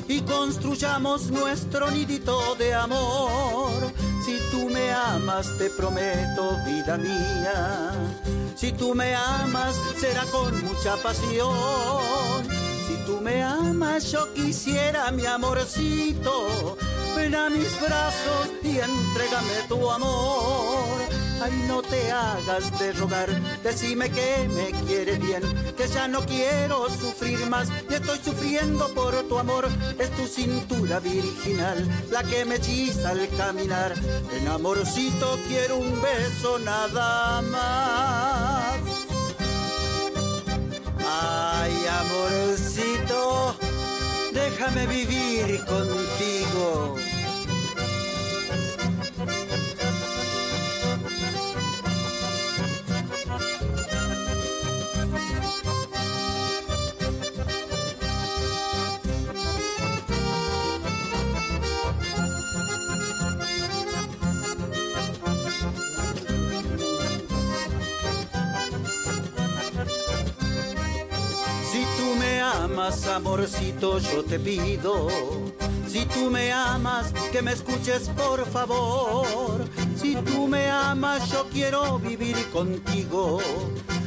Y construyamos nuestro nidito de amor. Si tú me amas, te prometo, vida mía. Si tú me amas, será con mucha pasión. Me amas, yo quisiera mi amorcito. Ven a mis brazos y entrégame tu amor. Ay, no te hagas de rogar, decime que me quieres bien, que ya no quiero sufrir más y estoy sufriendo por tu amor. Es tu cintura virginal la que me hechiza al caminar. En amorcito quiero un beso nada más. Ay, amorcito, déjame vivir contigo. Amorcito, yo te pido. Si tú me amas, que me escuches por favor. Si tú me amas, yo quiero vivir contigo.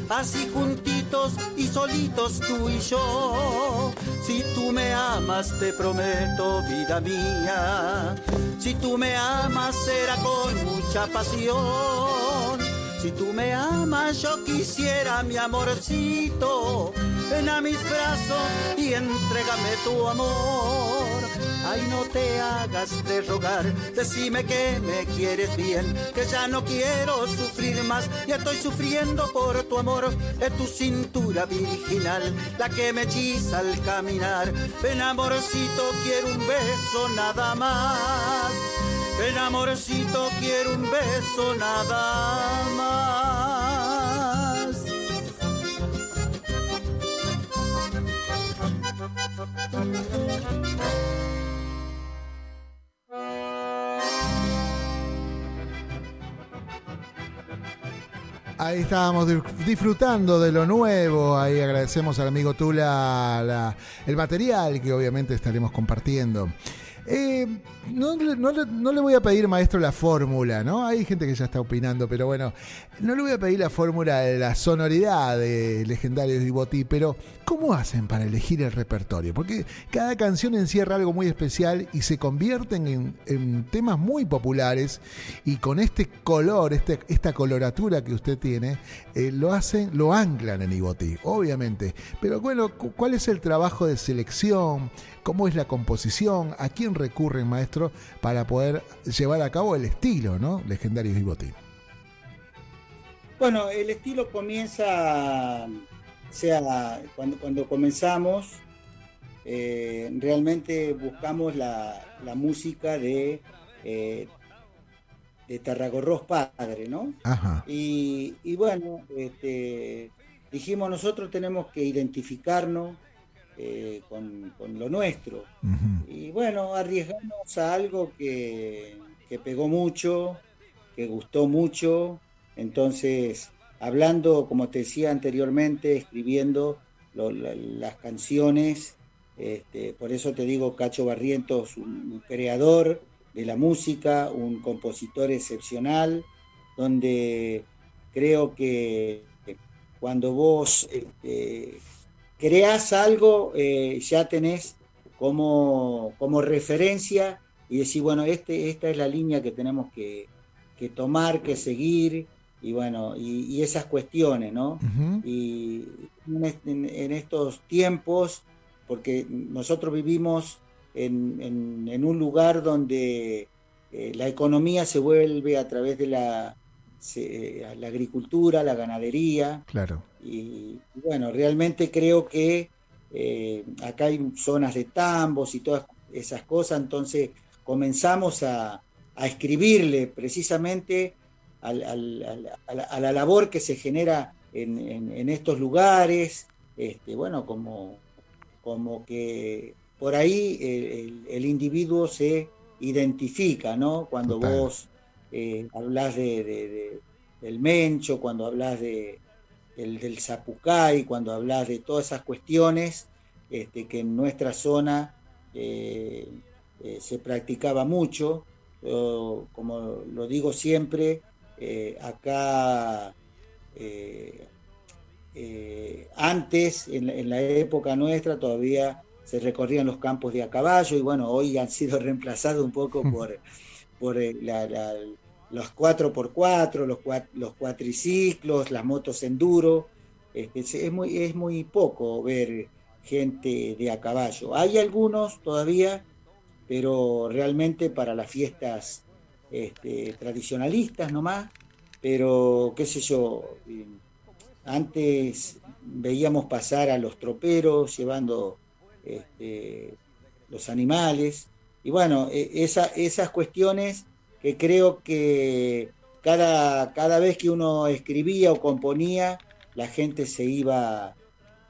Así juntitos y solitos tú y yo. Si tú me amas, te prometo, vida mía. Si tú me amas, será con mucha pasión. Si tú me amas, yo quisiera mi amorcito ven a mis brazos y entrégame tu amor. Ay, no te hagas de rogar, decime que me quieres bien, que ya no quiero sufrir más y estoy sufriendo por tu amor. Es tu cintura virginal la que me hechiza al caminar. Ven, amorcito, quiero un beso nada más. Ven, amorcito, quiero un beso nada más. Ahí estábamos disfrutando de lo nuevo. Ahí agradecemos al amigo Tula el material que obviamente estaremos compartiendo. Eh, no, le voy a pedir, maestro, la fórmula, ¿no? Hay gente que ya está opinando, pero bueno, no le voy a pedir la fórmula de la sonoridad de Legendarios y Botí, pero ¿cómo hacen para elegir el repertorio? Porque cada canción encierra algo muy especial y se convierten en, temas muy populares y con este color, este, esta coloratura que usted tiene, eh, lo hacen, lo anclan en Ibotí, obviamente. Pero bueno, ¿cuál es el trabajo de selección? ¿Cómo es la composición? ¿A quién recurren, maestro, para poder llevar a cabo el estilo, ¿no? Legendarios Ibotí. Bueno, el estilo comienza sea, cuando, cuando comenzamos, eh, realmente buscamos la, música de, eh, de Tarragorros Padre, ¿no? Y, bueno, este, dijimos nosotros tenemos que identificarnos eh, con, lo nuestro. Y bueno, arriesgamos a algo que, que pegó mucho, que gustó mucho, entonces hablando, como te decía anteriormente, escribiendo las canciones. Este, por eso te digo, Cacho Barrientos, un, creador de la música, un compositor excepcional, donde creo que cuando vos este, creás algo, eh, ya tenés como, como referencia y decir, bueno, este, esta es la línea que tenemos que, que tomar, que seguir, y bueno, y, esas cuestiones, ¿no? Y en, estos tiempos, porque nosotros vivimos en, un lugar donde eh, la economía se vuelve a través de la, la agricultura, la ganadería. Claro. Y, bueno, realmente creo que eh, acá hay zonas de tambos y todas esas cosas, entonces comenzamos a, a escribirle precisamente a, la, labor que se genera en, estos lugares, este, bueno, como, como que por ahí el, individuo se identifica, ¿no? Cuando vos eh, hablas de, del mencho, cuando hablas de, del, del zapucay, cuando hablas de todas esas cuestiones este, que en nuestra zona eh, eh, se practicaba mucho. como lo digo siempre, acá antes, en, en, la época nuestra, todavía se recorrían los campos de a caballo y bueno, hoy han sido reemplazados un poco por, por eh, los 4x4, los, los cuatriciclos, las motos enduro. Este, es, muy, es muy poco ver gente de a caballo. Hay algunos todavía, pero realmente para las fiestas este, tradicionalistas nomás, pero qué sé yo, eh, antes veíamos pasar a los troperos llevando este, los animales. Y bueno, e, esa, esas cuestiones que creo que cada, cada vez que uno escribía o componía, la gente se iba,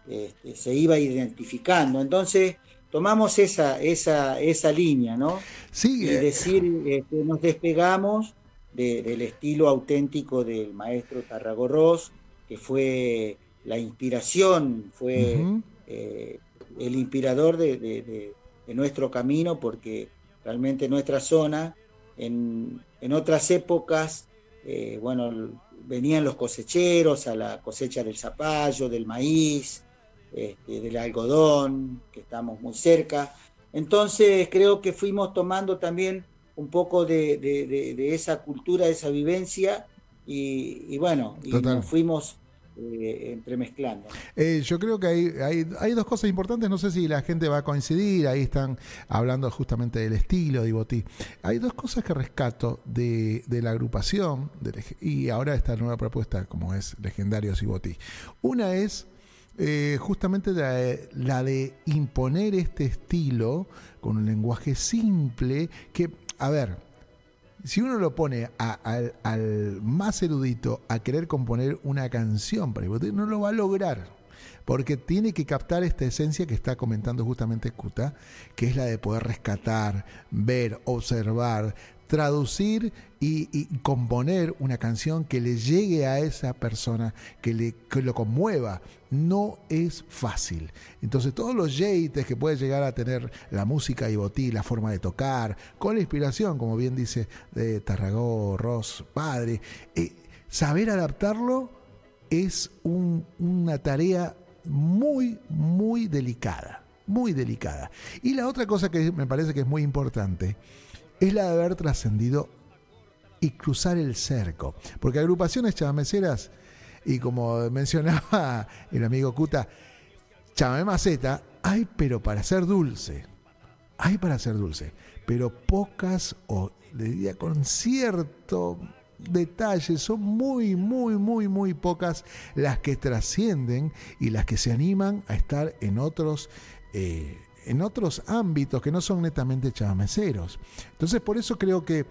este, se iba identificando. Entonces, tomamos esa, esa, esa línea, ¿no? Sí. Y decir, este, nos despegamos del estilo auténtico del maestro Tarragorros, que fue la inspiración, fue el inspirador de, nuestro camino, porque realmente nuestra zona, en, otras épocas, eh, bueno, venían los cosecheros a la cosecha del zapallo, del maíz, este, del algodón, que estamos muy cerca. Entonces creo que fuimos tomando también un poco de, esa cultura, de esa vivencia, y, bueno, y nos fuimos eh, entremezclando. Eh, yo creo que hay, hay, dos cosas importantes, no sé si la gente va a coincidir, ahí están hablando justamente del estilo de Ibotí. Hay dos cosas que rescato de, la agrupación y ahora esta nueva propuesta como es Legendarios Ibotí. Una es... Eh, justamente la, de imponer este estilo con un lenguaje simple que, a ver, si uno lo pone al más erudito a querer componer una canción para no lo va a lograr. Porque tiene que captar esta esencia que está comentando justamente Kuta, que es la de poder rescatar, ver, observar, traducir y, componer una canción que le llegue a esa persona, que, le, lo conmueva. No es fácil. Entonces todos los yates que puede llegar a tener la música y botí, la forma de tocar, con la inspiración, como bien dice de Tarragó, Ross, Padre, eh, saber adaptarlo es una tarea muy, muy delicada, muy delicada. Y la otra cosa que me parece que es muy importante, es la de haber trascendido y cruzar el cerco. Porque agrupaciones chamameceras, y como mencionaba el amigo Cuta, chamamé maceta, hay pero para ser dulce. Hay para ser dulce. Pero pocas, o le diría con cierto detalle, son muy, muy, muy, muy pocas las que trascienden y las que se animan a estar en otros eh, en otros ámbitos que no son netamente chamameceros. Entonces, por eso creo que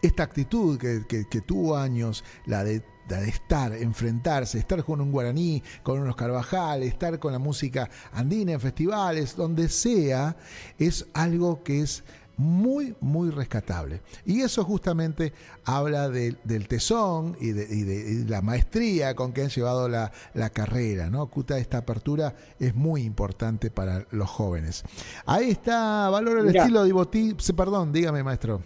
esta actitud que, tuvo años, la de, de, estar, enfrentarse, estar con un guaraní, con unos Carvajal, estar con la música andina en festivales, donde sea, es algo que es muy, muy rescatable. Y eso justamente habla del tesón y de, la maestría con que han llevado la, carrera. ¿no? Cuta, esta apertura es muy importante para los jóvenes. Ahí está, valor el estilo de Ibotí. Perdón, dígame, maestro.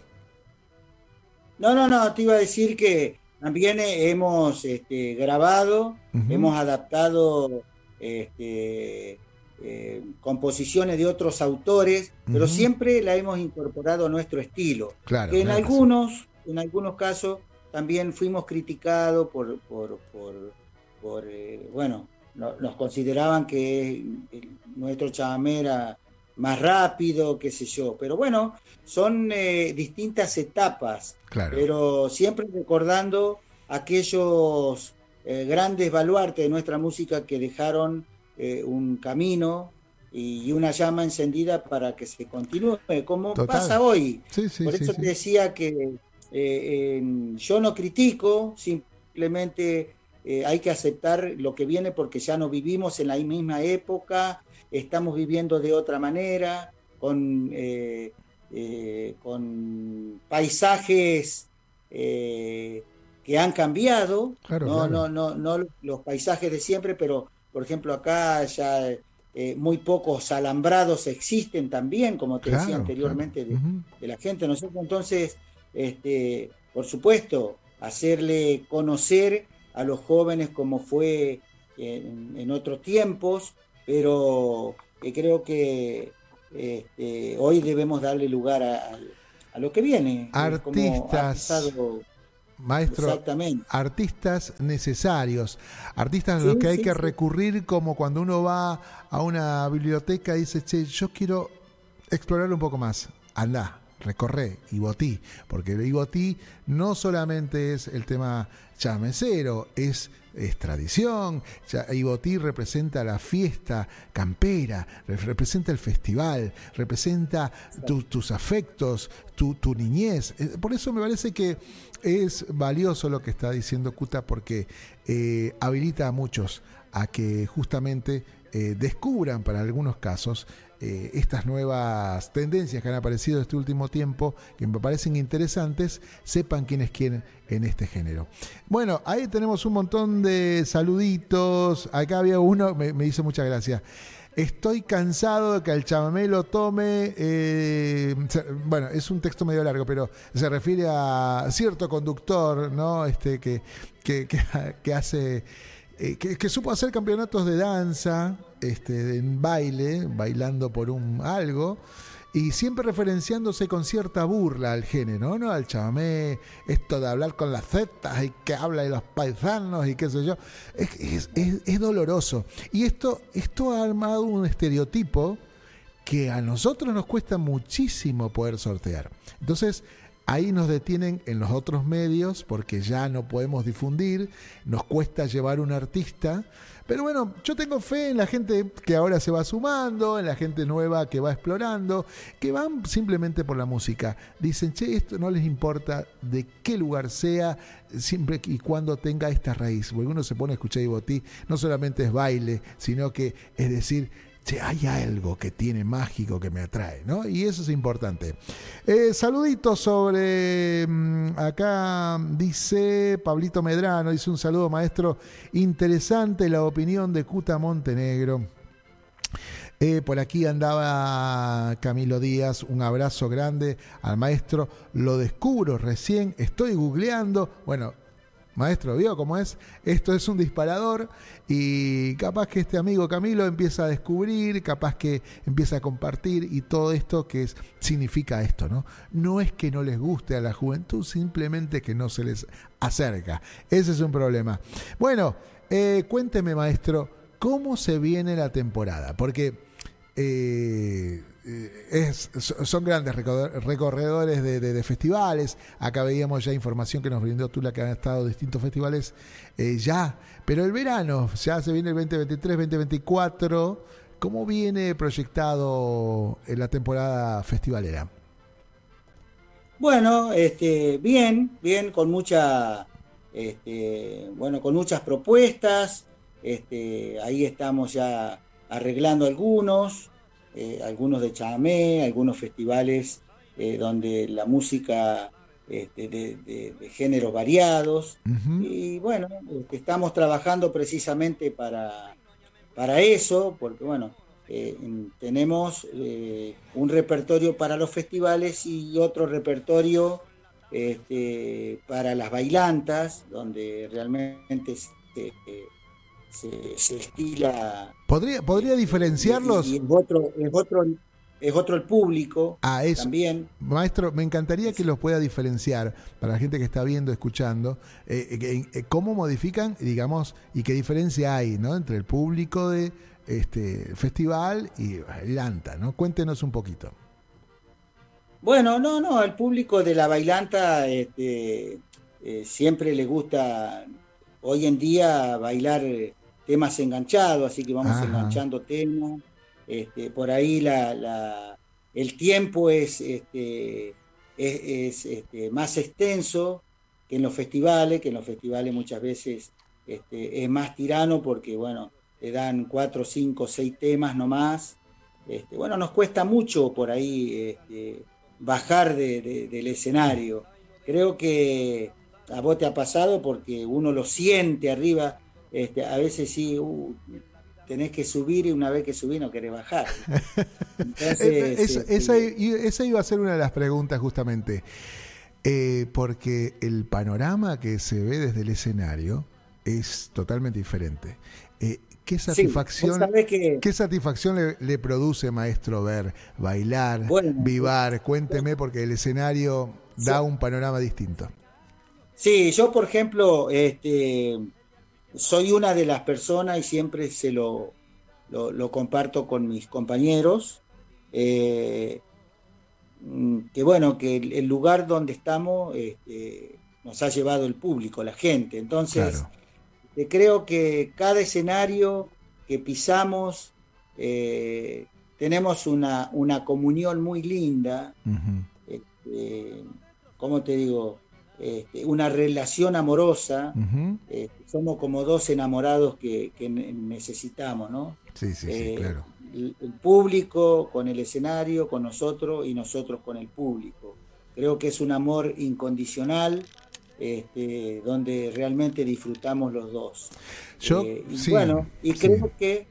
No, no, no, te iba a decir que también hemos este, grabado, hemos adaptado este, eh, composiciones de otros autores, pero siempre la hemos incorporado a nuestro estilo. Claro, que en algunos, en algunos casos, también fuimos criticados por, por, por, eh, bueno, nos consideraban que nuestro chamamé era más rápido, qué sé yo. Pero bueno, son eh, distintas etapas, pero siempre recordando aquellos grandes baluartes de nuestra música que dejaron eh, un camino y una llama encendida para que se continúe, como pasa hoy. Por eso te decía que eh, yo no critico, simplemente eh, hay que aceptar lo que viene porque ya no vivimos en la misma época, estamos viviendo de otra manera, con con paisajes que han cambiado, no, no, no, no los paisajes de siempre, pero por ejemplo acá ya muy pocos alambrados existen también, como te decía anteriormente, de, la gente. Nosotros entonces, este, por supuesto, hacerle conocer a los jóvenes como fue en, otros tiempos, pero creo que este, hoy debemos darle lugar a, lo que viene. Artistas. Maestro, artistas necesarios, artistas a los que hay que recurrir como cuando uno va a una biblioteca y dice, che, yo quiero explorar un poco más. Anda, recorre Ibotí, porque Ibotí no solamente es el tema chamecero, es, es tradición, Ibotí representa la fiesta campera, representa el festival, representa tus afectos, tu, tu, niñez. Eh, por eso me parece que es valioso lo que está diciendo Kuta, porque eh, habilita a muchos a que justamente eh, descubran para algunos casos eh, estas nuevas tendencias que han aparecido este último tiempo, que me parecen interesantes, sepan quién es quién en este género. Bueno, ahí tenemos un montón de saluditos. Acá había uno, me, hizo mucha gracia. Estoy cansado de que el chamamé lo tome. Eh, bueno, es un texto medio largo, pero se refiere a cierto conductor, ¿no? Este que, que, que hace eh, que, supo hacer campeonatos de danza, este, en baile, bailando por un algo, y siempre referenciándose con cierta burla al género, ¿no? Al chamamé, esto de hablar con las zetas y que habla de los paisanos y qué sé yo, es, es, doloroso. Y esto, esto ha armado un estereotipo que a nosotros nos cuesta muchísimo poder sortear. Entonces, Ahí nos detienen en los otros medios porque ya no podemos difundir, nos cuesta llevar un artista. Pero bueno, yo tengo fe en la gente que ahora se va sumando, en la gente nueva que va explorando, que van simplemente por la música. Dicen, che, esto no les importa de qué lugar sea, siempre y cuando tenga esta raíz. Porque uno se pone a escuchar Ibotí, no solamente es baile, sino que es decir, hay algo que tiene mágico que me atrae, ¿no? Y eso es importante. Eh, saluditos sobre, mm, acá dice Pablito Medrano, dice un saludo maestro, interesante la opinión de Cuta Montenegro. Eh, por aquí andaba Camilo Díaz, un abrazo grande al maestro, lo descubro recién, estoy googleando, bueno, Maestro, ¿vio cómo es? Esto es un disparador y capaz que este amigo Camilo empieza a descubrir, capaz que empieza a compartir y todo esto que es, significa esto, ¿no? No es que no les guste a la juventud, simplemente que no se les acerca. Ese es un problema. Bueno, eh, cuénteme, maestro, ¿cómo se viene la temporada? Porque... Eh, eh, son grandes recorredores de, festivales. Acá veíamos ya información que nos brindó Tula que han estado distintos festivales eh, ya. Pero el verano, ya se viene el 2023, 2024. ¿Cómo viene proyectado en la temporada festivalera? Bueno, este, bien, bien, con mucha, este, bueno, con muchas propuestas. Este, ahí estamos ya arreglando algunos. Eh, algunos de chamé, algunos festivales eh, donde la música este, de, géneros variados. Y bueno, este, estamos trabajando precisamente para, para eso, porque bueno, eh, tenemos un repertorio para los festivales y otro repertorio este, para las bailantas, donde realmente se, estila. ¿Podría, podría diferenciarlos? Y, es, otro, es, otro, es otro el público ah, también. Maestro, me encantaría que los pueda diferenciar para la gente que está viendo, escuchando, eh, eh, eh, cómo modifican, digamos, y qué diferencia hay ¿no? entre el público de este festival y bailanta, ¿no? Cuéntenos un poquito. Bueno, no, no, al público de la bailanta este, siempre le gusta hoy en día bailar temas enganchados, así que vamos enganchando temas. Este, por ahí la, el tiempo es, este, es, este, más extenso que en los festivales, que en los festivales muchas veces este, es más tirano porque, bueno, te dan cuatro, cinco, seis temas nomás. Este, bueno, nos cuesta mucho por ahí este, bajar del escenario. Creo que a vos te ha pasado porque uno lo siente arriba, este, a veces sí, uh, tenés que subir y una vez que subí no querés bajar. Este, esa, iba a ser una de las preguntas justamente, eh, porque el panorama que se ve desde el escenario es totalmente diferente. Eh, ¿Qué satisfacción, ¿qué satisfacción le, produce, maestro, ver bailar, vivar? Cuénteme, porque el escenario da un panorama distinto. Sí, yo, por ejemplo, este, soy una de las personas y siempre se lo, lo, comparto con mis compañeros. Eh, que bueno, que el, lugar donde estamos este, nos ha llevado el público, la gente. Entonces, creo que cada escenario que pisamos eh, tenemos una, una, comunión muy linda, este, ¿cómo te digo? Este, una relación amorosa, este, somos como dos enamorados que, necesitamos, ¿no? Sí, sí, sí, eh, claro. El, público con el escenario, con nosotros y nosotros con el público. Creo que es un amor incondicional este, donde realmente disfrutamos los dos. Yo, eh, y bueno, y creo que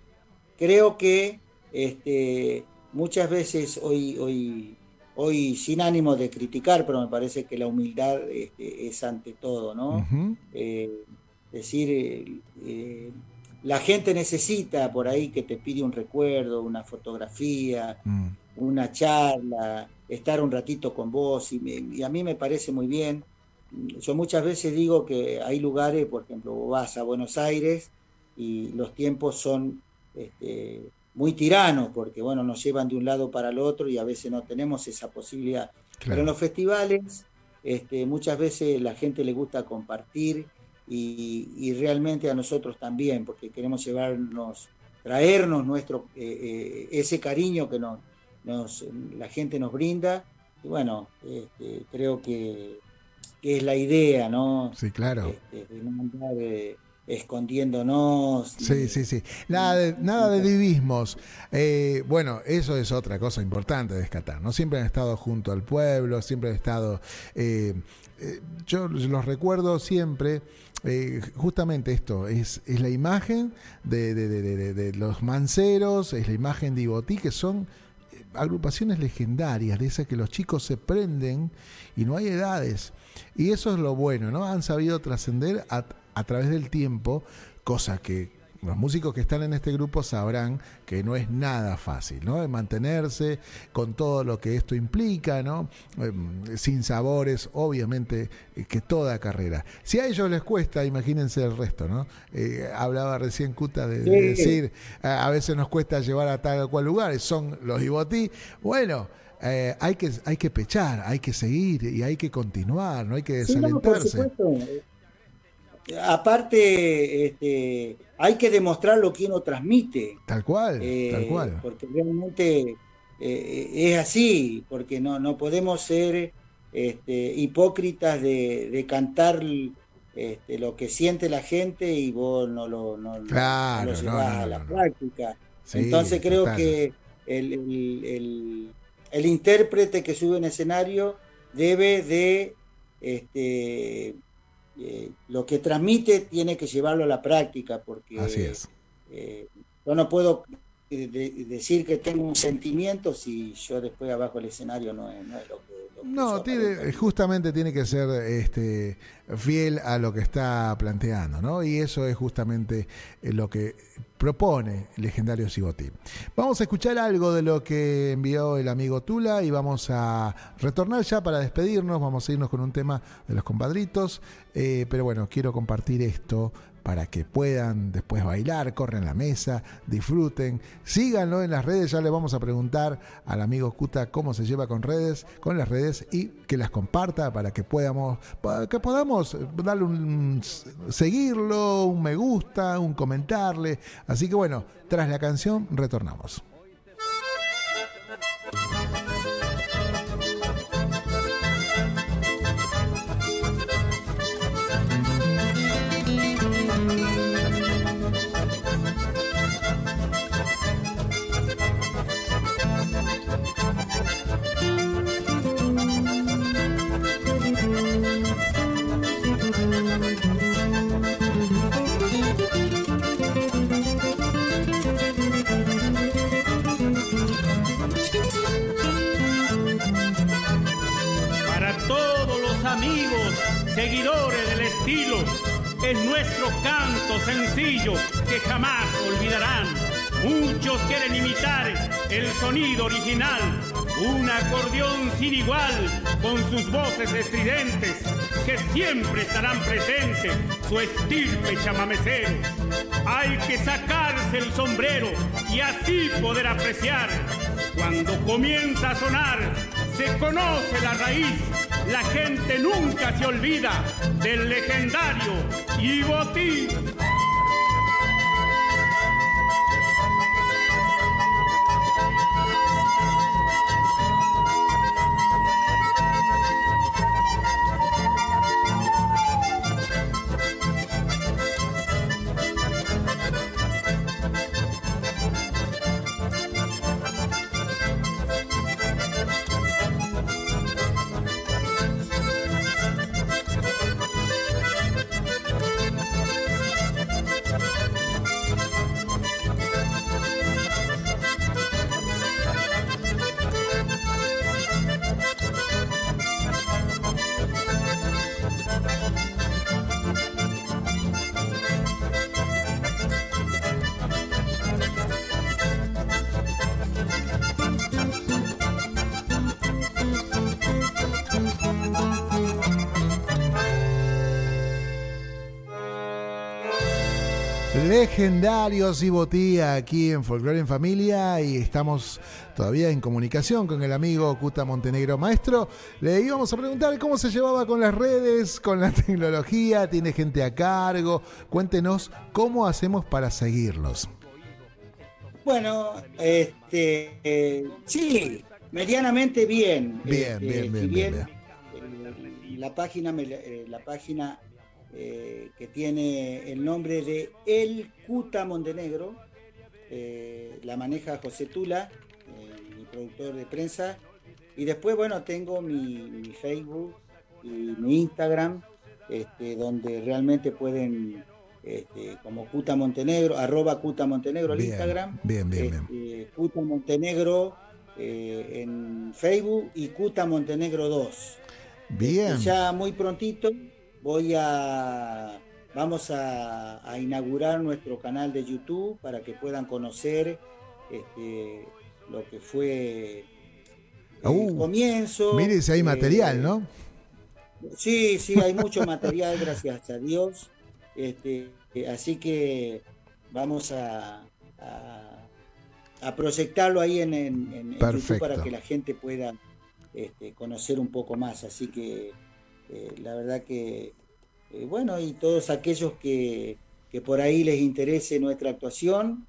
creo que este, muchas veces hoy, hoy, hoy sin ánimo de criticar, pero me parece que la humildad este, es ante todo, ¿no? Eh, decir, eh, la gente necesita por ahí que te pide un recuerdo, una fotografía, mm. una charla, estar un ratito con vos, y a mí me parece muy bien yo muchas veces digo que hay lugares, por ejemplo, vas a Buenos Aires y los tiempos son este, muy tiranos, porque bueno, nos llevan de un lado para el otro y a veces no tenemos esa posibilidad. Pero en los festivales este, muchas veces la gente le gusta compartir y, realmente a nosotros también, porque queremos llevarnos, traernos nuestro, eh, eh, ese cariño que nos, la gente nos brinda. Y bueno, este, creo que que es la idea, ¿no? Sí, claro. Este, de no andar eh, escondiéndonos. Sí, sí, sí. Nada de, nada de divismos. Eh, bueno, eso es otra cosa importante de descatar, ¿no? Siempre han estado junto al pueblo, siempre han estado... Eh, yo los recuerdo siempre... justamente esto, es, es la imagen de, de, los manceros, es la imagen de Ibotí, que son agrupaciones legendarias, de esas que los chicos se prenden y no hay edades. Y eso es lo bueno, ¿no? Han sabido trascender a, a través del tiempo, cosa que los músicos que están en este grupo sabrán que no es nada fácil, ¿no? De mantenerse con todo lo que esto implica, ¿no? Em, sin sabores, obviamente, eh, que toda carrera. Si a ellos les cuesta, imagínense el resto, ¿no? Eh, hablaba recién Cuta de, decir, a, veces nos cuesta llevar a tal o cual lugar, son los Ibotí. Bueno, eh, hay, que, hay que pechar, hay que seguir y hay que continuar, no hay que desalentarse. Aparte, este, hay que demostrar lo que uno transmite. Tal cual, eh, tal cual. Porque realmente eh, es así, porque no, no podemos ser este, hipócritas de, cantar este, lo que siente la gente y vos no lo, no, llevas a la práctica. Entonces creo que el, el intérprete que sube en escenario debe de este, eh, lo que transmite tiene que llevarlo a la práctica porque eh, yo no puedo eh, decir que tengo un sentimiento si yo después abajo del escenario no es, no es lo que no, tiene, justamente tiene que ser este, fiel a lo que está planteando, ¿no? Y eso es justamente eh, lo que propone el legendario Sigoti. Vamos a escuchar algo de lo que envió el amigo Tula y vamos a retornar ya para despedirnos. Vamos a irnos con un tema de los compadritos. Eh, pero bueno, quiero compartir esto para que puedan después bailar, corren la mesa, disfruten. Síganlo en las redes, ya le vamos a preguntar al amigo Kuta cómo se lleva con redes, con las redes y que las comparta para que podamos, que podamos darle un seguirlo, un me gusta, un comentarle. Así que bueno, tras la canción retornamos. Es nuestro canto sencillo que jamás olvidarán. Muchos quieren imitar el sonido original, un acordeón sin igual con sus voces estridentes que siempre estarán presentes su estirpe chamamecero. Hay que sacarse el sombrero y así poder apreciar. Cuando comienza a sonar, se conoce la raíz. La gente nunca se olvida del legendario Ibotín. Legendarios y botía aquí en Folklore en Familia y estamos todavía en comunicación con el amigo Cuta Montenegro Maestro. Le íbamos a preguntar cómo se llevaba con las redes, con la tecnología, tiene gente a cargo. Cuéntenos cómo hacemos para seguirlos. Bueno, este, eh, sí, medianamente bien. Bien, este, bien, bien, bien, bien, eh, La página, me eh, la página eh, que tiene el nombre de El Cuta Montenegro, eh, la maneja José Tula, eh, mi productor de prensa, y después, bueno, tengo mi, mi Facebook y mi Instagram, este, donde realmente pueden, este, como Cuta Montenegro, arroba Cuta Montenegro el Bien, Instagram, bien, bien, bien. este, Cuta Montenegro en Facebook y Cuta Montenegro 2. Bien. Ya muy prontito voy a vamos a, a inaugurar nuestro canal de YouTube para que puedan conocer este, lo que fue el Uh, comienzo. Mire si hay eh, material, ¿no? Sí, sí, hay mucho material, gracias a Dios. Este, así que vamos a, a, a proyectarlo ahí en, en- en- YouTube para que la gente pueda este, conocer un poco más. Así que eh, la verdad que, eh, bueno, y todos aquellos que, que por ahí les interese nuestra actuación,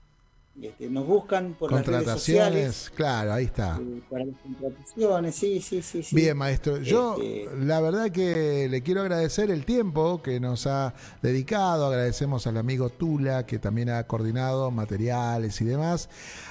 este, nos buscan por las redes sociales. Claro, ahí está. eh, para las contrataciones, sí, sí, sí. sí. Bien, maestro. Yo Este, la verdad que le quiero agradecer el tiempo que nos ha dedicado. Agradecemos al amigo Tula, que también ha coordinado materiales y demás.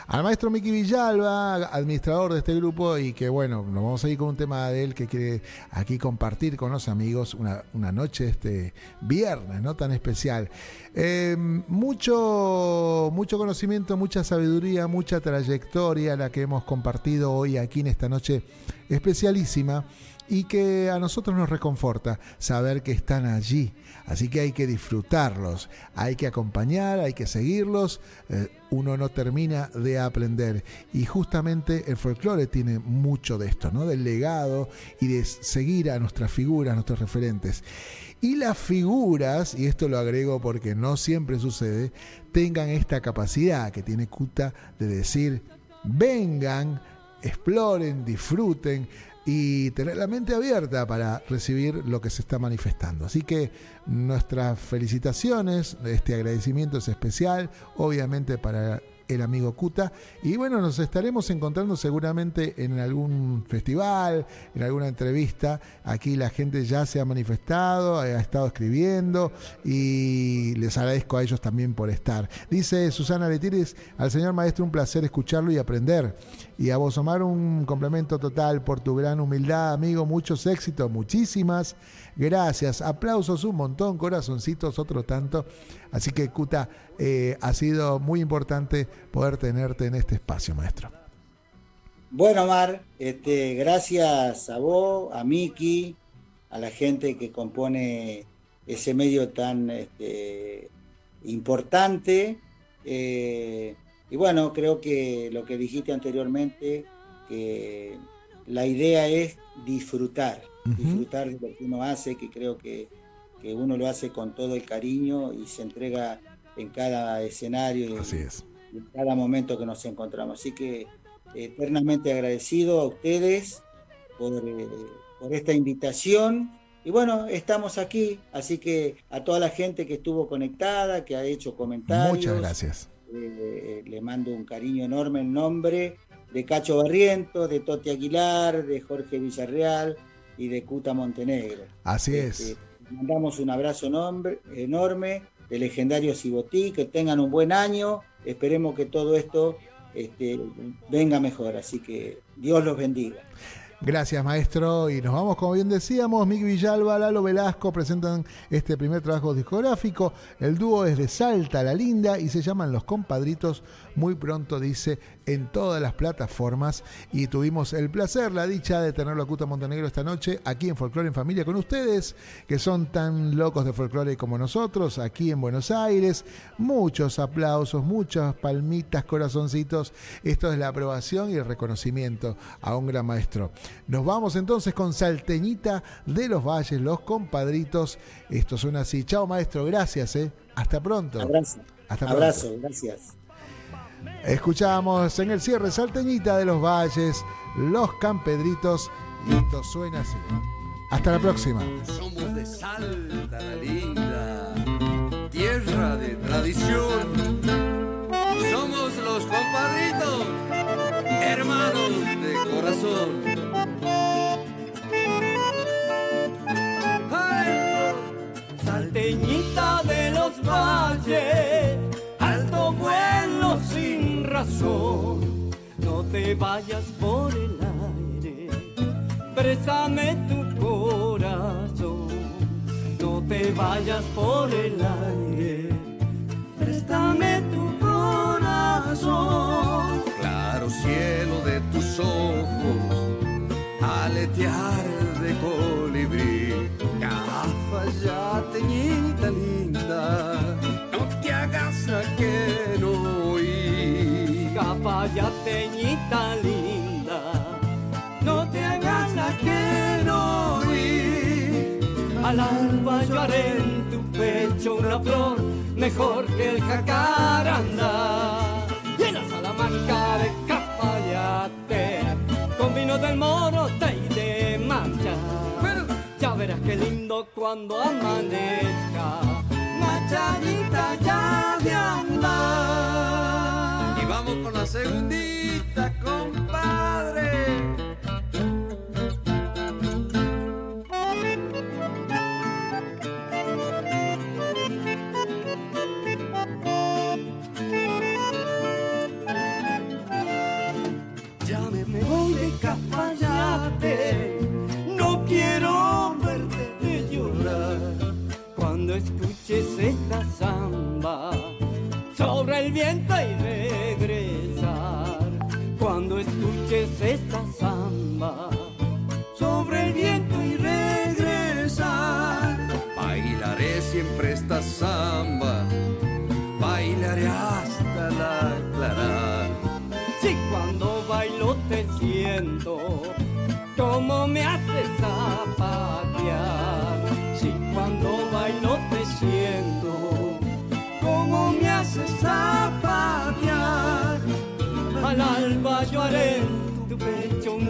Al maestro Miki Villalba, administrador de este grupo, y que bueno, nos vamos a ir con un tema de él que quiere aquí compartir con los amigos una, una noche este viernes, no tan especial. Eh, mucho, mucho conocimiento, mucha sabiduría, mucha trayectoria la que hemos compartido hoy aquí en esta noche especialísima y que a nosotros nos reconforta saber que están allí. Así que hay que disfrutarlos, hay que acompañar, hay que seguirlos. Eh, uno no termina de aprender. Y justamente el folclore tiene mucho de esto, ¿no? Del legado y de seguir a nuestras figuras, nuestros referentes. Y las figuras, y esto lo agrego porque no siempre sucede, tengan esta capacidad que tiene Kuta de decir, vengan, exploren, disfruten y tener la mente abierta para recibir lo que se está manifestando. Así que nuestras felicitaciones, este agradecimiento es especial, obviamente para el amigo Kuta. Y bueno, nos estaremos encontrando seguramente en algún festival, en alguna entrevista. Aquí la gente ya se ha manifestado, ha estado escribiendo y les agradezco a ellos también por estar. Dice Susana Letires, al señor maestro un placer escucharlo y aprender. Y a vos, Omar, un complemento total por tu gran humildad, amigo. Muchos éxitos, muchísimas gracias. Aplausos un montón, corazoncitos otro tanto. Así que, Cuta, eh, ha sido muy importante poder tenerte en este espacio, maestro. Bueno, Mar, este, gracias a vos, a Miki, a la gente que compone ese medio tan este, importante. Eh, y bueno, creo que lo que dijiste anteriormente, que la idea es disfrutar, disfrutar de lo que uno hace, que creo que, que, uno lo hace con todo el cariño y se entrega en cada escenario Así es. en cada momento que nos encontramos. Así que eternamente agradecido a ustedes por, eh, por esta invitación. Y bueno, estamos aquí, así que a toda la gente que estuvo conectada, que ha hecho comentarios. Muchas gracias. Eh, le mando un cariño enorme en nombre de Cacho Barrientos, de Toti Aguilar, de Jorge Villarreal y de Cuta Montenegro. Así Este, es. Mandamos un abrazo enorme, enorme de legendario Cibotí, que tengan un buen año, esperemos que todo esto este, venga mejor, así que Dios los bendiga. Gracias, maestro. Y nos vamos, como bien decíamos, Miki Villalba, Lalo Velasco presentan este primer trabajo discográfico. El dúo es de Salta, La Linda, y se llaman Los Compadritos. Muy pronto, dice, en todas las plataformas. Y tuvimos el placer, la dicha de tenerlo a Cuta Montenegro esta noche, aquí en Folklore en Familia con ustedes, que son tan locos de folclore como nosotros, aquí en Buenos Aires. Muchos aplausos, muchas palmitas, corazoncitos. Esto es la aprobación y el reconocimiento a un gran maestro. Nos vamos entonces con Salteñita de los Valles, los compadritos. Esto suena así. Chao, maestro, gracias, ¿eh? Hasta pronto. Abrazo. Hasta Abrazo, pronto. gracias. Escuchamos en el cierre Salteñita de los Valles, los Campedritos. Y esto suena así. Hasta la próxima. Somos de Salta, la linda, tierra de tradición. Somos los compadritos, hermanos de corazón. Salteñita de los valles, No te vayas por el aire, préstame tu corazón. No te vayas por el aire, préstame tu corazón. Claro cielo de tus ojos, aletear de colibrí. Gafas ya teñita linda, no te hagas a Capaya teñita linda, no te hagas la que no oí. Al alba yo haré en tu pecho una flor mejor que el jacaranda. Y en la salamanca de Capayate, con vino del moro te iré marcha. Ya verás qué lindo cuando amanezca, machadita ya de andar. Con la segundita, compadre. Ya me voy de Capayate, no quiero verte llorar. Cuando escuches esta samba, sobre el viento y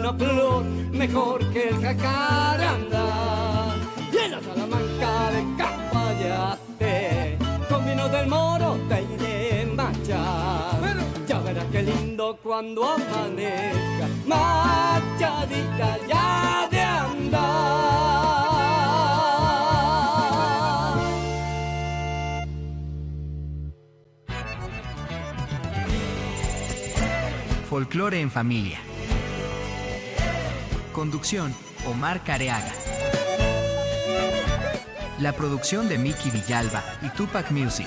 una flor mejor que el jacaranda. Y en la salamanca de Capayate, con vino del moro te iré marchar. Ya verás qué lindo cuando amanezca, machadita ya de andar. Folclore en familia. Conducción, Omar Careaga. La producción de Mickey Villalba y Tupac Music.